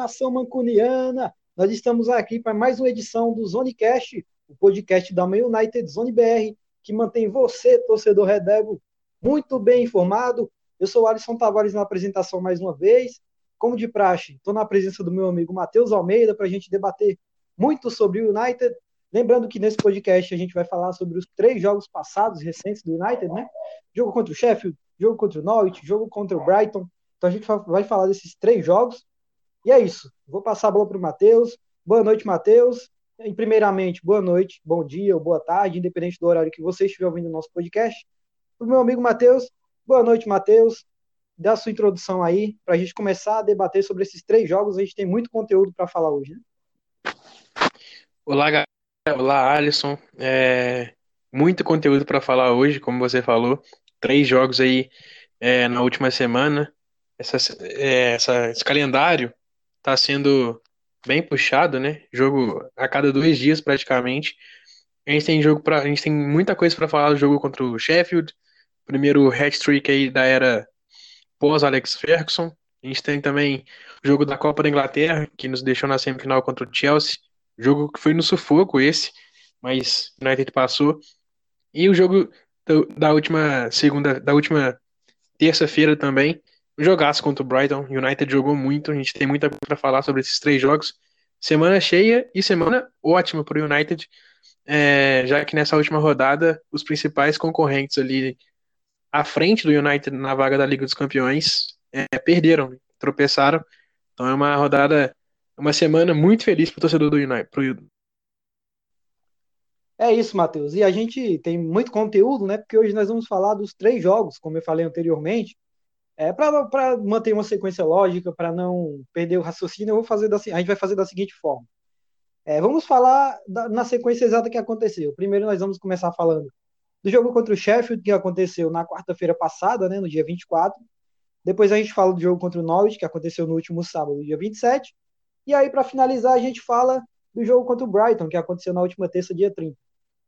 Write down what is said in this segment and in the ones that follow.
nação mancuniana! Nós estamos aqui para mais uma edição do Zonecast, o podcast da Man United Zone BR, que mantém você, torcedor Red Devil, muito bem informado. Eu sou o Alisson Tavares na apresentação mais uma vez. Como de praxe, estou na presença do meu amigo Matheus Almeida para a gente debater muito sobre o United. Lembrando que nesse podcast a gente vai falar sobre os três jogos passados recentes do United, né? Jogo contra o Sheffield, jogo contra o Norwich, jogo contra o Brighton. Então a gente vai falar desses três jogos. E é isso. Vou passar a bola para o Matheus. Boa noite, Matheus. Primeiramente, boa noite, bom dia ou boa tarde, independente do horário que você estiver ouvindo o nosso podcast. Para o meu amigo Matheus, boa noite, Matheus. Dá sua introdução aí para a gente começar a debater sobre esses três jogos. A gente tem muito conteúdo para falar hoje, né? Olá, galera. Olá, Alisson. É... Muito conteúdo para falar hoje, como você falou. Três jogos aí é, na última semana essa, é, essa, esse calendário está sendo bem puxado, né? Jogo a cada dois dias praticamente. A gente tem jogo para, a gente tem muita coisa para falar do jogo contra o Sheffield, primeiro hat-trick aí da era pós Alex Ferguson. A gente tem também o jogo da Copa da Inglaterra, que nos deixou na semifinal contra o Chelsea. Jogo que foi no sufoco esse, mas o United passou. E o jogo da última segunda, da última terça-feira também, jogasse contra o Brighton. United jogou muito, a gente tem muita coisa para falar sobre esses três jogos. Semana cheia e semana ótima para o United, é, já que nessa última rodada os principais concorrentes ali à frente do United na vaga da Liga dos Campeões é, perderam, tropeçaram. Então é uma rodada, uma semana muito feliz para o torcedor do United. Pro... É isso, Matheus. E a gente tem muito conteúdo, né? Porque hoje nós vamos falar dos três jogos, como eu falei anteriormente. É, para manter uma sequência lógica, para não perder o raciocínio, eu vou fazer da, a gente vai fazer da seguinte forma. É, vamos falar da, na sequência exata que aconteceu. Primeiro nós vamos começar falando do jogo contra o Sheffield, que aconteceu na quarta-feira passada, né, no dia 24. Depois a gente fala do jogo contra o Norwich, que aconteceu no último sábado, dia 27. E aí, para finalizar, a gente fala do jogo contra o Brighton, que aconteceu na última terça, dia 30.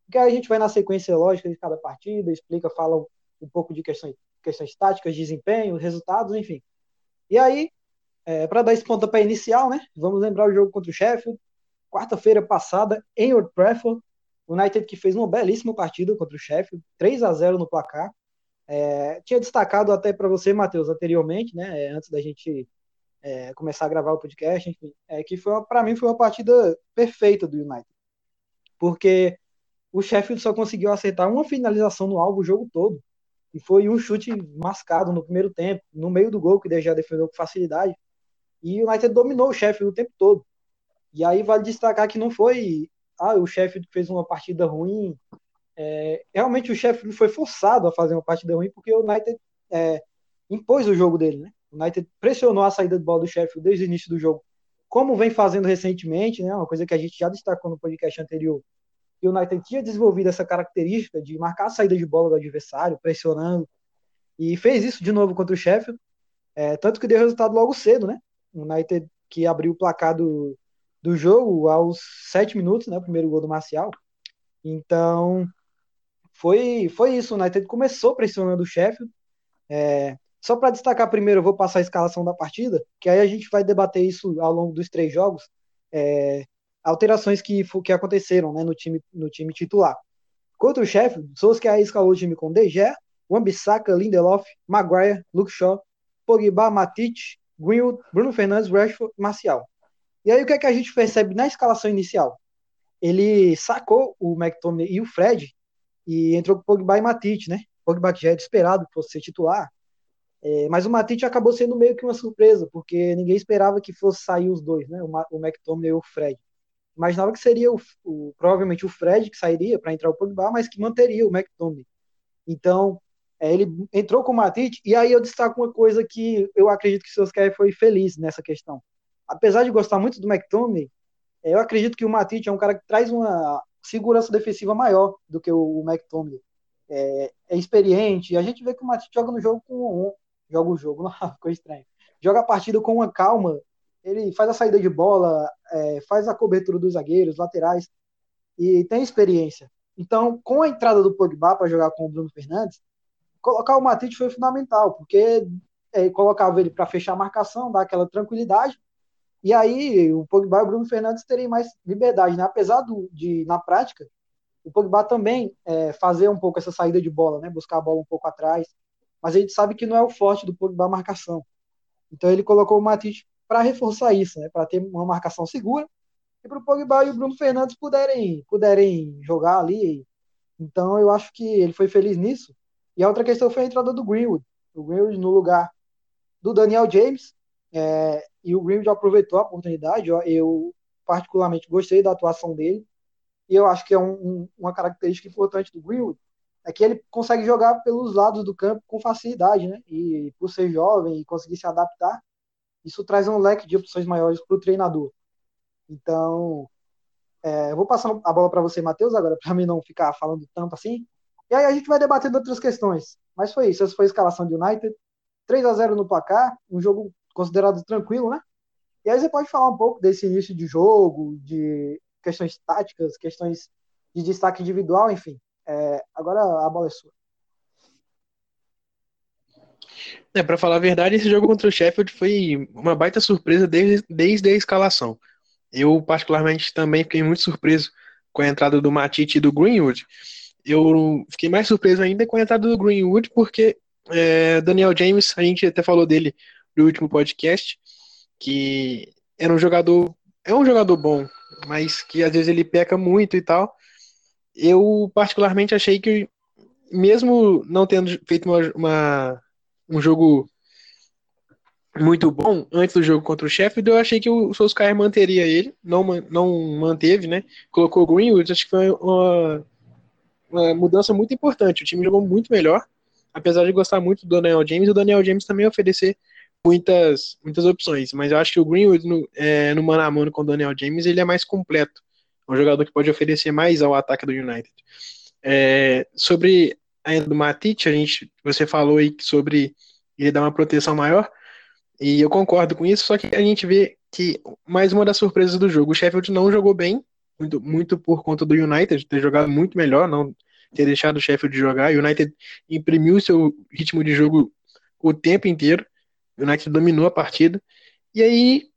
Porque aí a gente vai na sequência lógica de cada partida, explica, fala um pouco de questões questões táticas, desempenho, resultados, enfim. E aí, é, para dar esse pontapé inicial, né? Vamos lembrar o jogo contra o Sheffield, quarta-feira passada, em Old Trafford. O United que fez uma belíssima partida contra o Sheffield, 3 a 0 no placar. É, tinha destacado até para você, Matheus, anteriormente, né? É, antes da gente é, começar a gravar o podcast, enfim, é, que foi para mim foi uma partida perfeita do United. Porque o Sheffield só conseguiu acertar uma finalização no alvo o jogo todo e foi um chute mascado no primeiro tempo, no meio do gol, que ele já defendeu com facilidade. E o United dominou o Sheffield o tempo todo. E aí vale destacar que não foi ah, o Sheffield fez uma partida ruim. É, realmente o Sheffield foi forçado a fazer uma partida ruim porque o United é, impôs o jogo dele. Né? O United pressionou a saída de bola do Sheffield desde o início do jogo, como vem fazendo recentemente, né? uma coisa que a gente já destacou no podcast anterior e o United tinha desenvolvido essa característica de marcar a saída de bola do adversário, pressionando, e fez isso de novo contra o Sheffield, é, tanto que deu resultado logo cedo, né? O United que abriu o placar do, do jogo aos sete minutos, né? O primeiro gol do Marcial. Então, foi, foi isso. O United começou pressionando o Sheffield. É, só para destacar primeiro, eu vou passar a escalação da partida, que aí a gente vai debater isso ao longo dos três jogos. É, alterações que, que aconteceram né, no, time, no time titular. Contra o Sheffield, Solskjaer escalou o time com De Gea, Wan-Bissaka, Lindelof, Maguire, Luke Shaw, Pogba, Matic, Greenwood, Bruno Fernandes, Rashford Marcial. E aí o que é que a gente percebe na escalação inicial? Ele sacou o McTominay e o Fred e entrou com Pogba e Matic, né? Pogba que já era esperado fosse ser titular, é, mas o Matic acabou sendo meio que uma surpresa, porque ninguém esperava que fosse sair os dois, né? O, o McTominay e o Fred imaginava que seria o, o provavelmente o Fred que sairia para entrar o Pogba, mas que manteria o McTominay. Então, é, ele entrou com o Matite, e aí eu destaco uma coisa que eu acredito que o Solskjaer foi feliz nessa questão. Apesar de gostar muito do McTominay, é, eu acredito que o Matite é um cara que traz uma segurança defensiva maior do que o, o McTominay. É, é, experiente, e a gente vê que o Matite joga no jogo com um, joga o jogo, ficou estranho. Joga a partida com uma calma ele faz a saída de bola, é, faz a cobertura dos zagueiros, laterais, e tem experiência. Então, com a entrada do Pogba para jogar com o Bruno Fernandes, colocar o Matite foi fundamental, porque é, colocava ele para fechar a marcação, dar aquela tranquilidade, E aí o Pogba e o Bruno Fernandes terem mais liberdade, né? Apesar do, de, na prática, o Pogba também é, fazer um pouco essa saída de bola, né? Buscar a bola um pouco atrás. Mas a gente sabe que não é o forte do Pogba a marcação. Então ele colocou o Matite para reforçar isso, né? Para ter uma marcação segura e para o Pogba e o Bruno Fernandes puderem, puderem jogar ali. Então eu acho que ele foi feliz nisso. E a outra questão foi a entrada do Greenwood. O Greenwood no lugar do Daniel James. É, e o Greenwood aproveitou a oportunidade. Eu particularmente gostei da atuação dele. E eu acho que é um, um, uma característica importante do Greenwood é que ele consegue jogar pelos lados do campo com facilidade, né? E por ser jovem e conseguir se adaptar, isso traz um leque de opções maiores para o treinador. Então, é, eu vou passar a bola para você, Matheus, agora, para mim não ficar falando tanto assim. E aí a gente vai debatendo outras questões. Mas foi isso, essa foi a escalação de United. 3 a 0 no placar, um jogo considerado tranquilo, né? E aí você pode falar um pouco desse início de jogo, de questões táticas, questões de destaque individual, enfim. É, agora a bola é sua. É, para falar a verdade, esse jogo contra o Sheffield foi uma baita surpresa desde, desde a escalação. Eu, particularmente, também fiquei muito surpreso com a entrada do Matite e do Greenwood. Eu fiquei mais surpreso ainda com a entrada do Greenwood, porque é, Daniel James, a gente até falou dele no último podcast, que era um jogador, é um jogador bom, mas que às vezes ele peca muito e tal. Eu particularmente achei que, mesmo não tendo feito uma, uma um jogo muito bom antes do jogo contra o Sheffield, eu achei que o Solskjaer manteria ele, não, não manteve, né? Colocou o Greenwood, acho que foi uma, uma mudança muito importante. O time jogou muito melhor, apesar de gostar muito do Daniel James, o Daniel James também oferecer muitas, muitas opções, mas eu acho que o Greenwood no, é, no mano a mano com o Daniel James, ele é mais completo, é um jogador que pode oferecer mais ao ataque do United. É, sobre a do Matite, a gente, você falou aí sobre ele dar uma proteção maior, e eu concordo com isso, só que a gente vê que mais uma das surpresas do jogo, o Sheffield não jogou bem, muito, muito por conta do United ter jogado muito melhor, não ter deixado o Sheffield jogar. O United imprimiu seu ritmo de jogo o tempo inteiro. O United dominou a partida. E aí,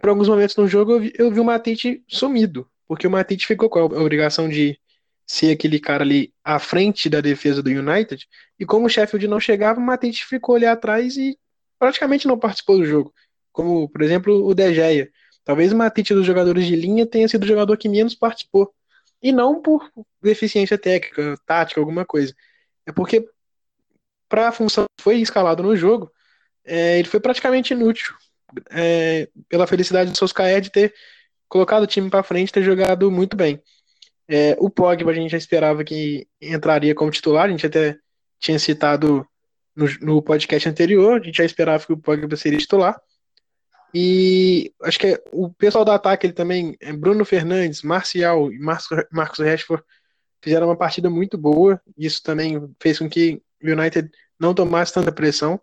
por alguns momentos no jogo, eu vi, eu vi o Matite sumido, porque o Matite ficou com a obrigação de ser aquele cara ali à frente da defesa do United. E como o Sheffield não chegava, o Matite ficou ali atrás e praticamente não participou do jogo. Como, por exemplo, o De Gea. Talvez o Matite dos jogadores de linha tenha sido o jogador que menos participou. E não por deficiência técnica, tática, alguma coisa. É porque, para a função que foi escalado no jogo, é, ele foi praticamente inútil. É, pela felicidade do Solskjaer de ter colocado o time para frente ter jogado muito bem. É, o Pogba a gente já esperava que entraria como titular, a gente até tinha citado no, no podcast anterior, a gente já esperava que o Pogba seria titular. E acho que o pessoal do ataque ele também, é Bruno Fernandes, Marcial e Marcos Rashford fizeram uma partida muito boa. Isso também fez com que o United não tomasse tanta pressão.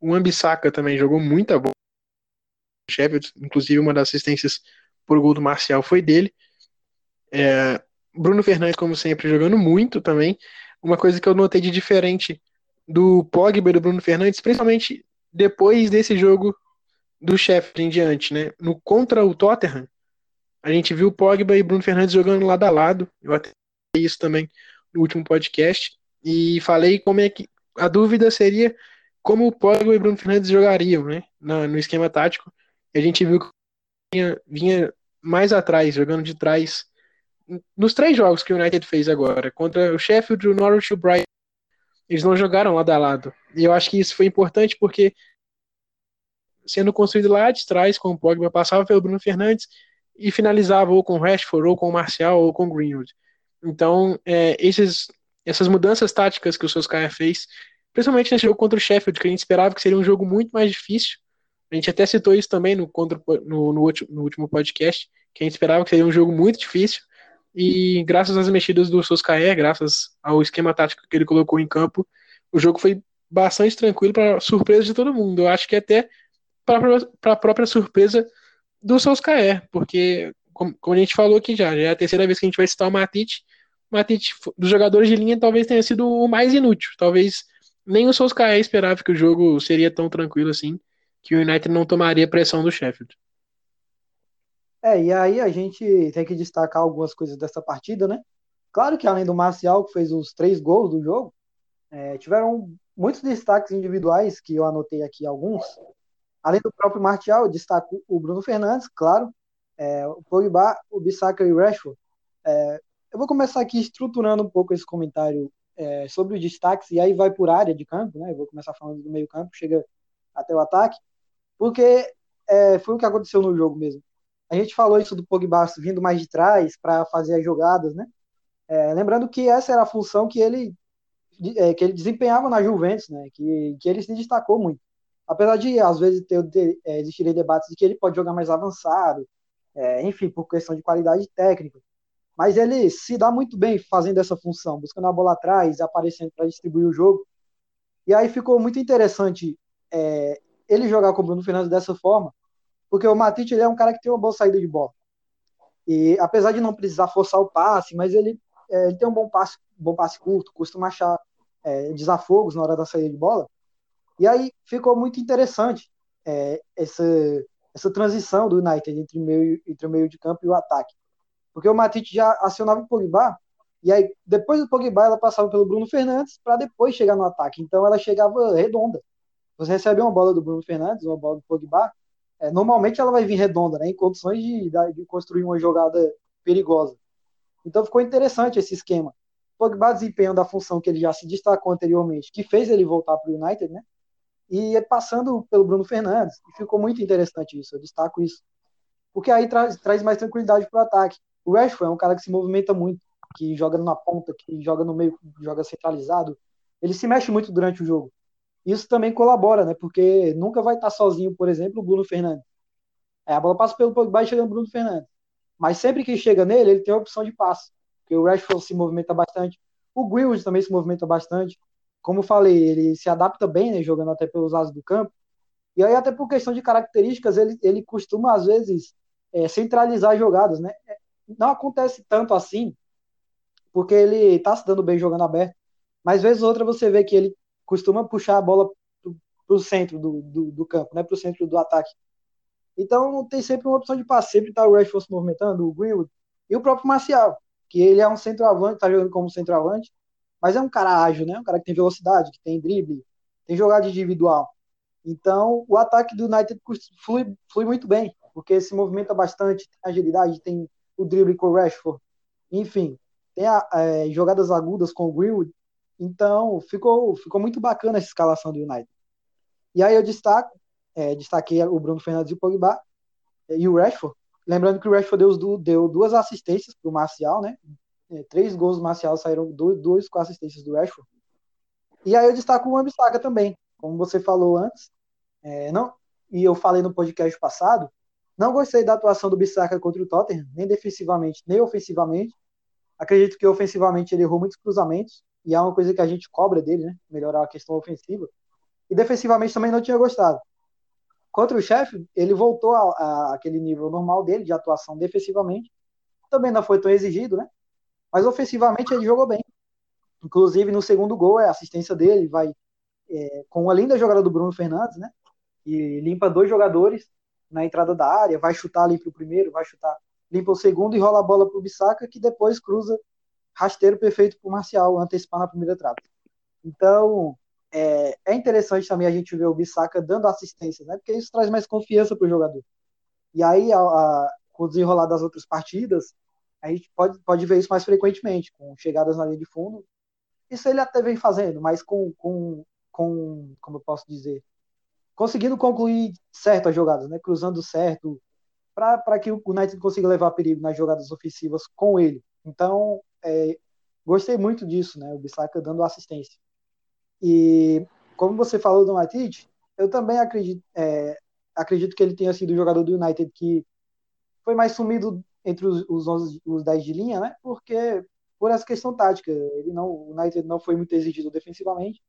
O Ambissaca também jogou muita bola. Sheffield, inclusive uma das assistências por gol do Marcial foi dele. É, Bruno Fernandes, como sempre, jogando muito também. Uma coisa que eu notei de diferente do Pogba e do Bruno Fernandes, principalmente depois desse jogo do Sheffield em diante, né? No contra o Tottenham, a gente viu Pogba e Bruno Fernandes jogando lado a lado. Eu até isso também no último podcast e falei como é que a dúvida seria como o Pogba e Bruno Fernandes jogariam, né? no esquema tático. E a gente viu que vinha, vinha mais atrás, jogando de trás nos três jogos que o United fez agora, contra o Sheffield, o Norwich e o Brighton, eles não jogaram lado a lado. E eu acho que isso foi importante porque sendo construído lá de trás com o Pogba, passava pelo Bruno Fernandes e finalizava ou com o Rashford, ou com o Marcial, ou com o Greenwood. Então, é, esses, essas mudanças táticas que o Solskjaer fez, principalmente nesse jogo contra o Sheffield, que a gente esperava que seria um jogo muito mais difícil, a gente até citou isso também no, contra, no, no, no último podcast, que a gente esperava que seria um jogo muito difícil, e graças às mexidas do Solskjaer, graças ao esquema tático que ele colocou em campo, o jogo foi bastante tranquilo para surpresa de todo mundo. Eu acho que até para a própria surpresa do Solskjaer, porque, como, como, a gente falou aqui já, já é a terceira vez que a gente vai citar o Matite. Matite, dos jogadores de linha, talvez tenha sido o mais inútil. Talvez nem o Solskjaer esperava que o jogo seria tão tranquilo assim, que o United não tomaria pressão do Sheffield. É, e aí a gente tem que destacar algumas coisas dessa partida, né? Claro que além do Marcial, que fez os três gols do jogo, é, tiveram muitos destaques individuais, que eu anotei aqui alguns. Além do próprio Martial, eu destaco o Bruno Fernandes, claro, é, o Pogba, o Bissaka e o Rashford. É, eu vou começar aqui estruturando um pouco esse comentário é, sobre os destaques, e aí vai por área de campo, né? Eu vou começar falando do meio campo, chega até o ataque, porque é, foi o que aconteceu no jogo mesmo. A gente falou isso do Pogba vindo mais de trás para fazer as jogadas, né? É, lembrando que essa era a função que ele é, que ele desempenhava na Juventus, né? Que, que ele se destacou muito. Apesar de às vezes ter, é, existirem debates de que ele pode jogar mais avançado, é, enfim, por questão de qualidade técnica. Mas ele se dá muito bem fazendo essa função, buscando a bola atrás, aparecendo para distribuir o jogo. E aí ficou muito interessante é, ele jogar com o Bruno Fernandes dessa forma, porque o Matite ele é um cara que tem uma boa saída de bola. E apesar de não precisar forçar o passe, mas ele, é, ele tem um bom passe, bom passe curto, costuma achar é, desafogos na hora da saída de bola. E aí ficou muito interessante é, essa, essa transição do United entre, meio, entre o meio de campo e o ataque. Porque o Matite já acionava o Pogba, e aí depois do Pogba ela passava pelo Bruno Fernandes para depois chegar no ataque. Então ela chegava redonda. Você recebe uma bola do Bruno Fernandes, uma bola do Pogba, é, normalmente ela vai vir redonda, né, em condições de, de construir uma jogada perigosa. Então ficou interessante esse esquema. Pogba desempenhando a função que ele já se destacou anteriormente, que fez ele voltar para o United, né? E passando pelo Bruno Fernandes. E ficou muito interessante isso, eu destaco isso. Porque aí traz, traz mais tranquilidade para o ataque. O Rashford é um cara que se movimenta muito, que joga na ponta, que joga no meio, joga centralizado. Ele se mexe muito durante o jogo isso também colabora, né? Porque nunca vai estar sozinho, por exemplo, o Bruno Fernandes. É, a bola passa pelo Pogba e chega no Bruno Fernandes. Mas sempre que chega nele, ele tem a opção de passe. Porque o Rashford se movimenta bastante. O Greenwood também se movimenta bastante. Como falei, ele se adapta bem, né? Jogando até pelos lados do campo. E aí, até por questão de características, ele, ele costuma, às vezes, é, centralizar jogadas, né? É, não acontece tanto assim, porque ele tá se dando bem jogando aberto. Mas, vez ou outra, você vê que ele costuma puxar a bola para o centro do, do, do, campo, né, para o centro do ataque. Então tem sempre uma opção de passe, sempre está o Rashford se movimentando, o Greenwood e o próprio Marcial, que ele é um centroavante, está jogando como centroavante, mas é um cara ágil, né, um cara que tem velocidade, que tem drible, tem jogada individual. Então o ataque do United flui, flui muito bem, porque se movimenta bastante, tem agilidade, tem o drible com o Rashford, enfim, tem a, é, jogadas agudas com o Greenwood, então, ficou, ficou muito bacana essa escalação do United. E aí eu destaco, é, destaquei o Bruno Fernandes e o Pogba é, e o Rashford. Lembrando que o Rashford deu, deu duas assistências para o Marcial, né? É, três gols do Marcial saíram dois, dois com assistências do Rashford. E aí eu destaco o Ambissaca também, como você falou antes. É, não, e eu falei no podcast passado, não gostei da atuação do Bissaka contra o Tottenham, nem defensivamente, nem ofensivamente. Acredito que ofensivamente ele errou muitos cruzamentos, e é uma coisa que a gente cobra dele, né? Melhorar a questão ofensiva. E defensivamente também não tinha gostado. Contra o chefe, ele voltou aquele nível normal dele de atuação defensivamente. Também não foi tão exigido, né? Mas ofensivamente ele jogou bem. Inclusive no segundo gol é a assistência dele, vai é, com uma linda jogada do Bruno Fernandes, né? E limpa dois jogadores na entrada da área, vai chutar ali para o primeiro, vai chutar, limpa o segundo e rola a bola para o Bissaka, que depois cruza rasteiro perfeito para o Marcial antecipar na primeira trave. Então, é, é, interessante também a gente ver o Bissaka dando assistência, né? Porque isso traz mais confiança para o jogador. E aí, a, a, com o desenrolar das outras partidas, a gente pode, pode ver isso mais frequentemente, com chegadas na linha de fundo. Isso ele até vem fazendo, mas com, com, com como eu posso dizer, conseguindo concluir certas jogadas, né? Cruzando certo, para que o United consiga levar perigo nas jogadas ofensivas com ele. Então, é, gostei muito disso, né? O Bissaka dando assistência. E como você falou do Matite, eu também acredito, é, acredito que ele tenha sido o jogador do United que foi mais sumido entre os, os, 11, os 10 de linha, né? Porque por essa questão tática, ele não, o United não foi muito exigido defensivamente.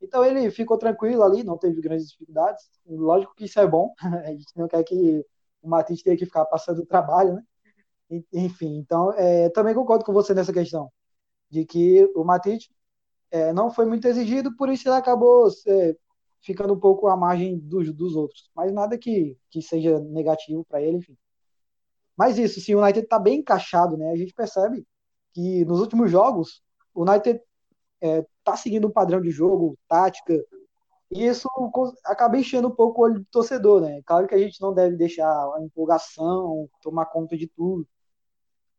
Então ele ficou tranquilo ali, não teve grandes dificuldades. Lógico que isso é bom. A gente não quer que o Matite tenha que ficar passando trabalho, né? Enfim, então é, também concordo com você nessa questão, de que o Matite é, não foi muito exigido, por isso ele acabou é, ficando um pouco à margem dos, dos outros. Mas nada que, que seja negativo para ele, enfim. Mas isso, sim, o United está bem encaixado, né? A gente percebe que nos últimos jogos o United está é, seguindo um padrão de jogo, tática, e isso acaba enchendo um pouco o olho do torcedor, né? Claro que a gente não deve deixar a empolgação tomar conta de tudo,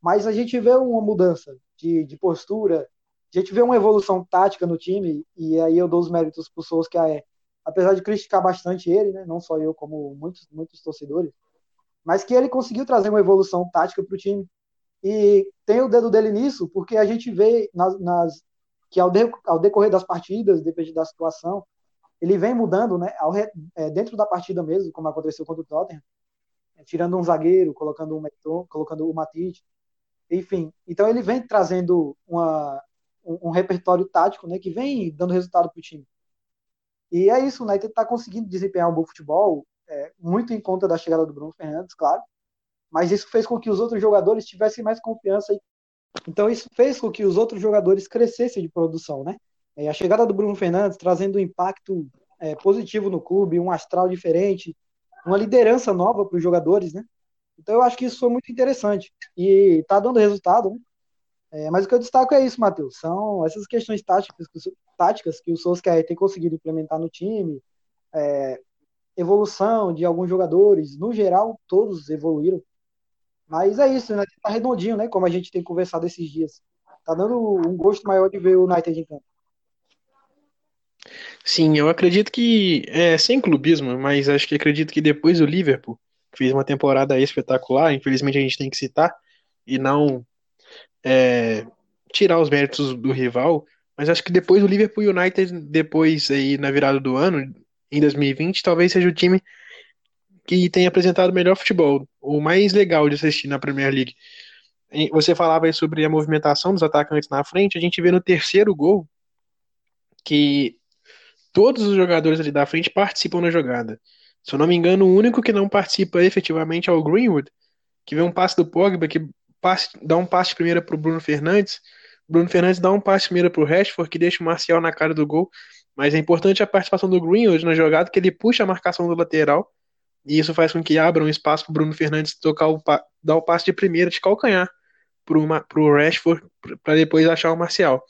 mas a gente vê uma mudança de, de postura, a gente vê uma evolução tática no time, e aí eu dou os méritos para o Solskjaer, apesar de criticar bastante ele, né? Não só eu, como muitos, muitos torcedores, mas que ele conseguiu trazer uma evolução tática para o time. E tem o dedo dele nisso, porque a gente vê nas, nas que ao, de, ao, decorrer das partidas, depende da situação, ele vem mudando, né, ao, é, dentro da partida mesmo, como aconteceu contra o Tottenham, é, tirando um zagueiro, colocando um colocando o Matite, enfim. Então ele vem trazendo uma, um, um repertório tático, né, que vem dando resultado para o time. E é isso, o United está conseguindo desempenhar um bom futebol, é, muito em conta da chegada do Bruno Fernandes, claro, mas isso fez com que os outros jogadores tivessem mais confiança. Então isso fez com que os outros jogadores crescessem de produção, né? É, a chegada do Bruno Fernandes trazendo um impacto é, positivo no clube, um astral diferente, uma liderança nova para os jogadores, né? Então eu acho que isso foi muito interessante e está dando resultado, né? É, mas o que eu destaco é isso, Matheus. São essas questões táticas, táticas que o Solskjaer tem conseguido implementar no time, é, evolução de alguns jogadores, no geral, todos evoluíram. Mas é isso, né? Tá redondinho, né? Como a gente tem conversado esses dias. Tá dando um gosto maior de ver o United em campo. Sim, eu acredito que, é, sem clubismo, mas acho que acredito que depois do Liverpool, fez uma temporada espetacular, infelizmente a gente tem que citar, e não é, tirar os méritos do rival, mas acho que depois do Liverpool United, depois aí na virada do ano, em 2020, talvez seja o time que tem apresentado o melhor futebol, o mais legal de assistir na Premier League. Você falava aí sobre a movimentação dos atacantes na frente, a gente vê no terceiro gol que todos os jogadores ali da frente participam da jogada. Se eu não me engano, o único que não participa efetivamente é o Greenwood, que vê um passe do Pogba, que passe, dá um passe primeiro para o Bruno Fernandes, Bruno Fernandes dá um passe primeiro para o Rashford, que deixa o Marcial na cara do gol, mas é importante a participação do Greenwood na jogada, que ele puxa a marcação do lateral, e isso faz com que abra um espaço para o Bruno Fernandes tocar o, dar o passe de primeira de calcanhar para o Rashford, para depois achar o Marcial.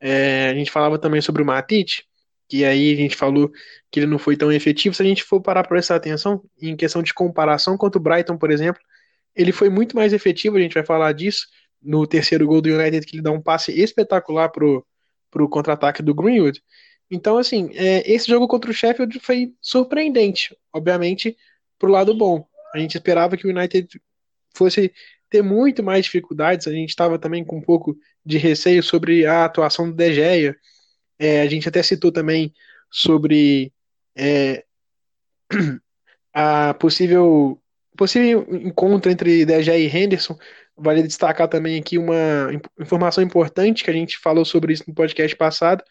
É, a gente falava também sobre o Matite, que aí a gente falou que ele não foi tão efetivo. Se a gente for parar para prestar atenção, em questão de comparação quanto o Brighton, por exemplo, ele foi muito mais efetivo, a gente vai falar disso, no terceiro gol do United, que ele dá um passe espetacular pro, pro contra-ataque do Greenwood. Então, assim, é, esse jogo contra o Sheffield foi surpreendente, obviamente, pro lado bom. A gente esperava que o United fosse ter muito mais dificuldades, a gente estava também com um pouco de receio sobre a atuação do De Gea. É, a gente até citou também sobre é, a possível possível encontro entre De Gea e Henderson. Vale destacar também aqui uma informação importante que a gente falou sobre isso no podcast passado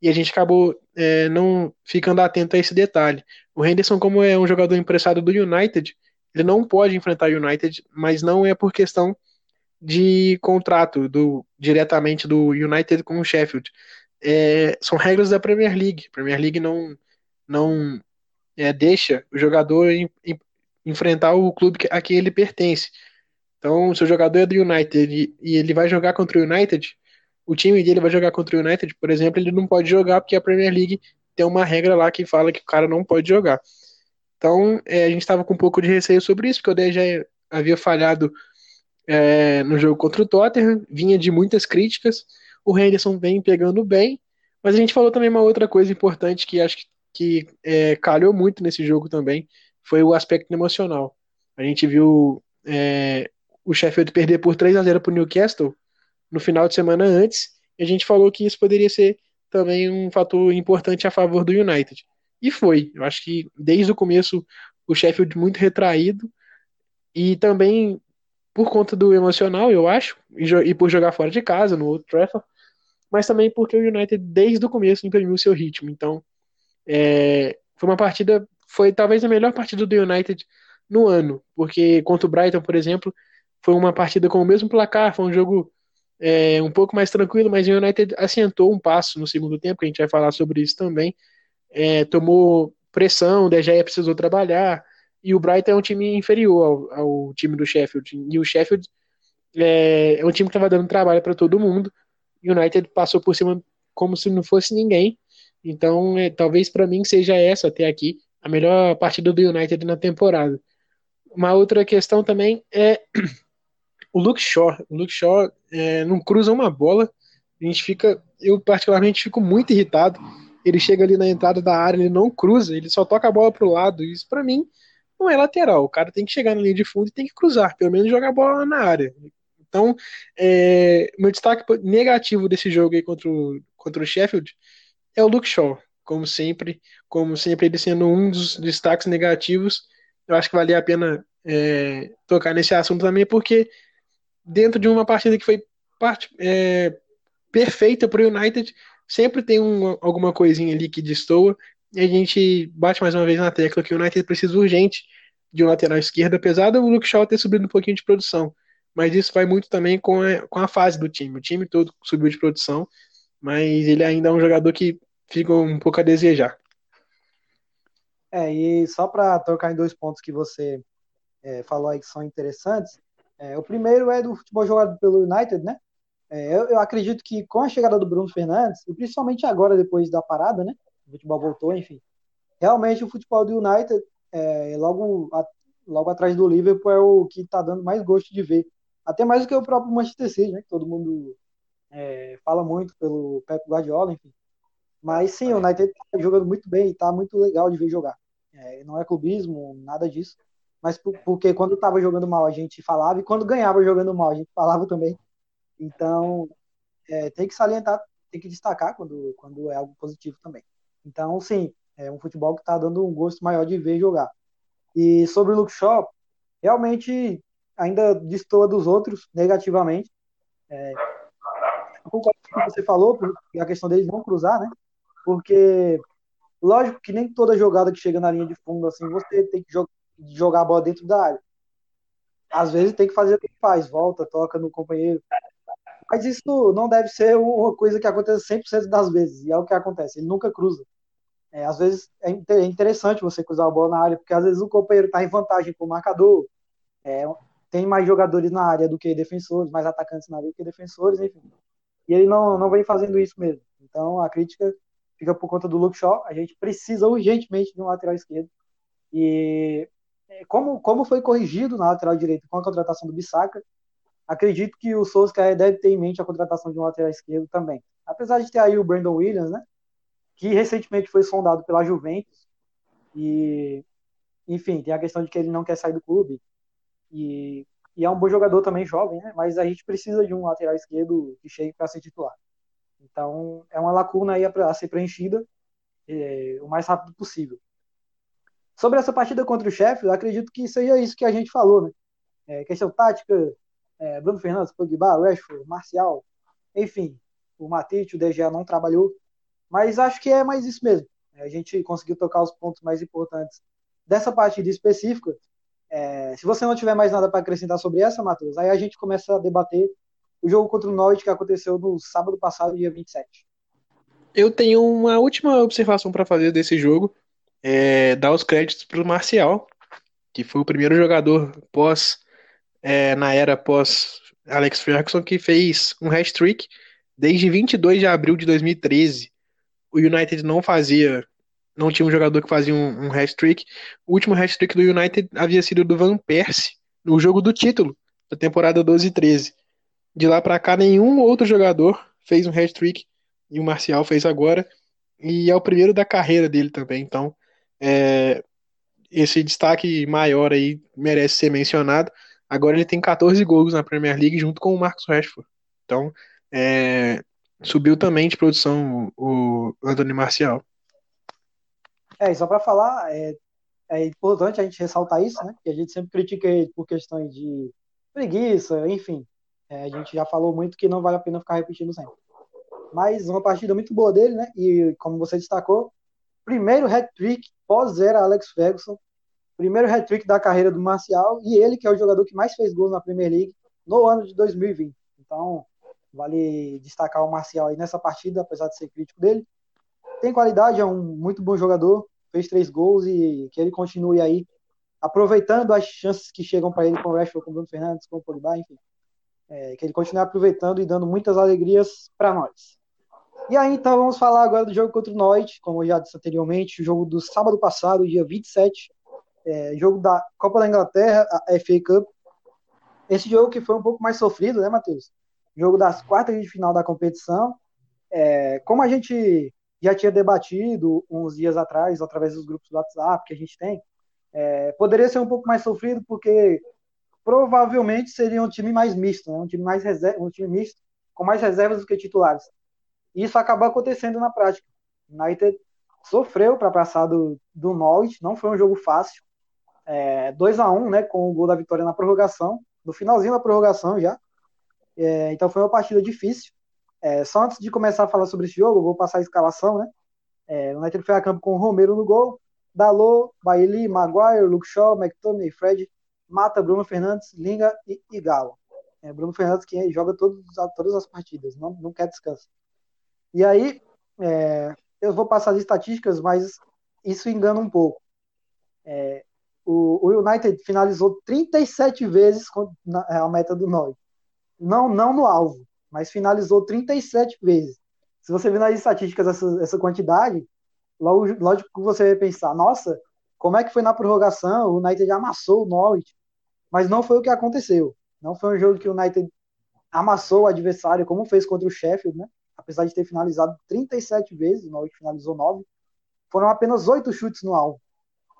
e a gente acabou é, não ficando atento a esse detalhe. O Henderson, como é um jogador emprestado do United, ele não pode enfrentar o United, mas não é por questão de contrato do diretamente do United com o Sheffield. É, são regras da Premier League. A Premier League não não é, deixa o jogador em, em, enfrentar o clube a quem ele pertence. Então, se o jogador é do United e, ele vai jogar contra o United, o time dele vai jogar contra o United, por exemplo, ele não pode jogar porque a Premier League tem uma regra lá que fala que o cara não pode jogar. Então, é, a gente estava com um pouco de receio sobre isso, porque o já havia falhado é, no jogo contra o Tottenham, vinha de muitas críticas, o Henderson vem pegando bem, mas a gente falou também uma outra coisa importante que acho que, que é, calhou muito nesse jogo também, foi o aspecto emocional. A gente viu é, o Sheffield perder por 3 a 0 para o Newcastle no final de semana antes, e a gente falou que isso poderia ser também um fator importante a favor do United. E foi. Eu acho que desde o começo o Sheffield muito retraído e também por conta do emocional, eu acho, e, e por jogar fora de casa no Old Trafford, mas também porque o United desde o começo imprimiu seu ritmo. Então, é, foi uma partida, foi talvez a melhor partida do United no ano, porque contra o Brighton, por exemplo, foi uma partida com o mesmo placar, foi um jogo é, um pouco mais tranquilo, mas o United assentou um passo no segundo tempo, que a gente vai falar sobre isso também. É, tomou pressão, o De Gea precisou trabalhar, e o Brighton é um time inferior ao, ao time do Sheffield. E o Sheffield é, é um time que estava dando trabalho para todo mundo. United passou por cima como se não fosse ninguém. Então, é, talvez para mim seja essa até aqui a melhor partida do United na temporada. Uma outra questão também é o Luke Shaw. O Luke Shaw é, não cruza uma bola. A gente fica, eu particularmente fico muito irritado. Ele chega ali na entrada da área, ele não cruza, ele só toca a bola pro lado. Isso para mim não é lateral. O cara tem que chegar na linha de fundo e tem que cruzar, pelo menos jogar a bola na área. Então, é, meu destaque negativo desse jogo aí contra o, contra o Sheffield é o Luke Shaw, como sempre, como sempre ele sendo um dos destaques negativos. Eu acho que valia a pena é, tocar nesse assunto também, porque dentro de uma partida que foi é, perfeita para o United, sempre tem um, alguma coisinha ali que destoa, e a gente bate mais uma vez na tecla que o United precisa urgente de um lateral esquerdo, apesar do Luke Shaw ter subido um pouquinho de produção. Mas isso vai muito também com a, com a fase do time. O time todo subiu de produção, mas ele ainda é um jogador que fica um pouco a desejar. É, e só para tocar em dois pontos que você é, falou aí que são interessantes, é, o primeiro é do futebol jogado pelo United, né? É, eu, eu, acredito que com a chegada do Bruno Fernandes, e principalmente agora, depois da parada, né? O futebol voltou, enfim. Realmente o futebol do United, é, logo, a, logo atrás do Liverpool, é o que está dando mais gosto de ver. Até mais do que o próprio Manchester City, né? Que todo mundo é, fala muito pelo Pep Guardiola, enfim. Mas sim, o United está jogando muito bem, está muito legal de ver jogar. É, não é clubismo, nada disso. Mas por, porque quando estava jogando mal a gente falava, e quando ganhava jogando mal a gente falava também. Então, é, tem que salientar, tem que destacar quando, quando é algo positivo também. Então, sim, é um futebol que está dando um gosto maior de ver jogar. E sobre o Luke Shaw, realmente ainda destoa dos outros negativamente. É, concordo com o que você falou, a questão deles não cruzar, né? Porque, lógico que nem toda jogada que chega na linha de fundo, assim, você tem que jogar a bola dentro da área. Às vezes tem que fazer o que faz, volta, toca no companheiro. Mas isso não deve ser uma coisa que acontece 100% das vezes, e é o que acontece, ele nunca cruza. É, às vezes é, é interessante você cruzar a bola na área, porque às vezes o companheiro está em vantagem com o marcador, é, tem mais jogadores na área do que defensores, mais atacantes na área do que defensores, enfim. E ele não, não vem fazendo isso mesmo. Então a crítica fica por conta do Luke Shaw. A gente precisa urgentemente de um lateral esquerdo. E é, como, como foi corrigido na lateral direita com a contratação do Bissaka, acredito que o Souza deve ter em mente a contratação de um lateral esquerdo também. Apesar de ter aí o Brandon Williams, né? Que recentemente foi sondado pela Juventus. E, enfim, tem a questão de que ele não quer sair do clube. E, e é um bom jogador também, jovem, né? Mas a gente precisa de um lateral esquerdo que chegue para ser titular. Então, é uma lacuna aí a, ser preenchida é, o mais rápido possível. Sobre essa partida contra o Sheffield, acredito que seja isso que a gente falou, né? É, questão tática, é, Bruno Fernandes, Pogba, Rashford, Marcial, enfim, o Matite, o DGA não trabalhou, mas acho que é mais isso mesmo. É, a gente conseguiu tocar os pontos mais importantes dessa partida específica. É, se você não tiver mais nada para acrescentar sobre essa, Matheus, aí a gente começa a debater o jogo contra o Norwich que aconteceu no sábado passado, dia 27. Eu tenho uma última observação para fazer desse jogo. É, dar os créditos para o Marcial, que foi o primeiro jogador pós é, na era pós Alex Ferguson que fez um hat-trick desde 22 de abril de 2013. O United não fazia, não tinha um jogador que fazia um, um hat-trick. O último hat-trick do United havia sido do Van Persie no jogo do título da temporada 12 e 13. De lá para cá, nenhum outro jogador fez um hat-trick e o Marcial fez agora. E é o primeiro da carreira dele também. Então, é, esse destaque maior aí merece ser mencionado. Agora ele tem 14 gols na Premier League junto com o Marcos Rashford. Então, é, subiu também de produção o Antônio Marcial. É, só para falar, é, é, importante a gente ressaltar isso, né? Que a gente sempre critica ele por questões de preguiça, enfim. É, a gente já falou muito que não vale a pena ficar repetindo sempre. Mas uma partida muito boa dele, né? E como você destacou, primeiro hat-trick pós-zero Alex Ferguson, primeiro hat-trick da carreira do Marcial e ele que é o jogador que mais fez gols na Premier League no ano de 2020. Então, vale destacar o Marcial aí nessa partida, apesar de ser crítico dele. Tem qualidade, é um muito bom jogador, fez três gols e que ele continue aí aproveitando as chances que chegam para ele com o Rashford, com o Bruno Fernandes, com o Pogba, enfim. É, que ele continue aproveitando e dando muitas alegrias para nós. E aí, então, vamos falar agora do jogo contra o Norwich, como eu já disse anteriormente, o jogo do sábado passado, dia 27, é, jogo da Copa da Inglaterra, a FA Cup. Esse jogo que foi um pouco mais sofrido, né, Matheus? Jogo das quartas de final da competição. É, como a gente já tinha debatido uns dias atrás, através dos grupos do WhatsApp que a gente tem, é, poderia ser um pouco mais sofrido, porque provavelmente seria um time mais misto, né? um time mais reserva, um time misto, com mais reservas do que titulares. E isso acabou acontecendo na prática. O United sofreu para passar do, do Norwich, não foi um jogo fácil. É, 2 a 1 né, com o gol da vitória na prorrogação, no finalzinho da prorrogação já. É, então foi uma partida difícil. É, só antes de começar a falar sobre esse jogo, eu vou passar a escalação, né? É, o United foi a campo com o Romero no gol, Dalot, Bailey, Maguire, Luke Shaw, McTominay, Fred, Mata, Bruno Fernandes, Linga e, e Galo. É, Bruno Fernandes que joga todos, todas as partidas, não, não quer descanso. E aí, é, eu vou passar as estatísticas, mas isso engana um pouco. É, o, o, United finalizou 37 vezes a meta do Norte. Não, não no alvo, mas finalizou 37 vezes. Se você ver nas estatísticas essa, essa quantidade, logo, lógico que você vai pensar, nossa, como é que foi na prorrogação? O United amassou o Norwich. Mas não foi o que aconteceu. Não foi um jogo que o United amassou o adversário, como fez contra o Sheffield, né? Apesar de ter finalizado 37 vezes, o Norwich finalizou 9. Foram apenas 8 chutes no alvo.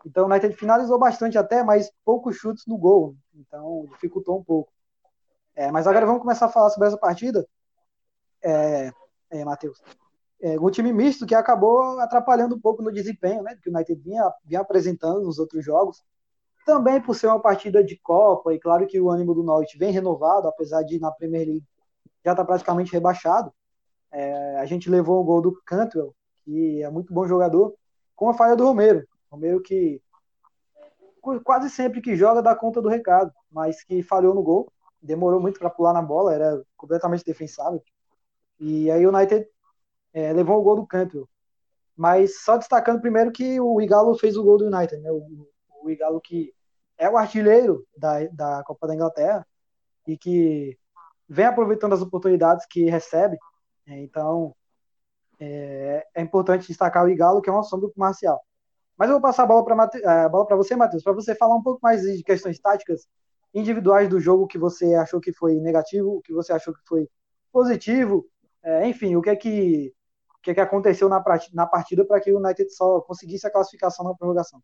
Então o United finalizou bastante até, mas poucos chutes no gol. Então dificultou um pouco. É, mas agora vamos começar a falar sobre essa partida. É, é, Matheus é, um time misto que acabou atrapalhando um pouco no desempenho, né, que o United vinha, vinha apresentando nos outros jogos. Também por ser uma partida de Copa, e claro que o ânimo do Norte vem renovado, apesar de na Premier League já estar tá praticamente rebaixado. É, a gente levou o gol do Cantwell, que é muito bom jogador, com a falha do Romero. Romero que quase sempre que joga dá conta do recado, mas que falhou no gol, demorou muito para pular na bola, era completamente defensável. E aí o United é, levou o gol do Cantwell. Mas só destacando primeiro que o Igalo fez o gol do United, né? O, o Igalo que é o artilheiro da, da Copa da Inglaterra e que vem aproveitando as oportunidades que recebe. É, então, é, é, importante destacar o Igalo, que é uma sombra pro Marcial. Mas eu vou passar a bola para você, Matheus, para você falar um pouco mais de questões táticas individuais do jogo que você achou que foi negativo, o que você achou que foi positivo, é, enfim, o que é que o que, é que aconteceu na, na partida para que o United só conseguisse a classificação na prorrogação.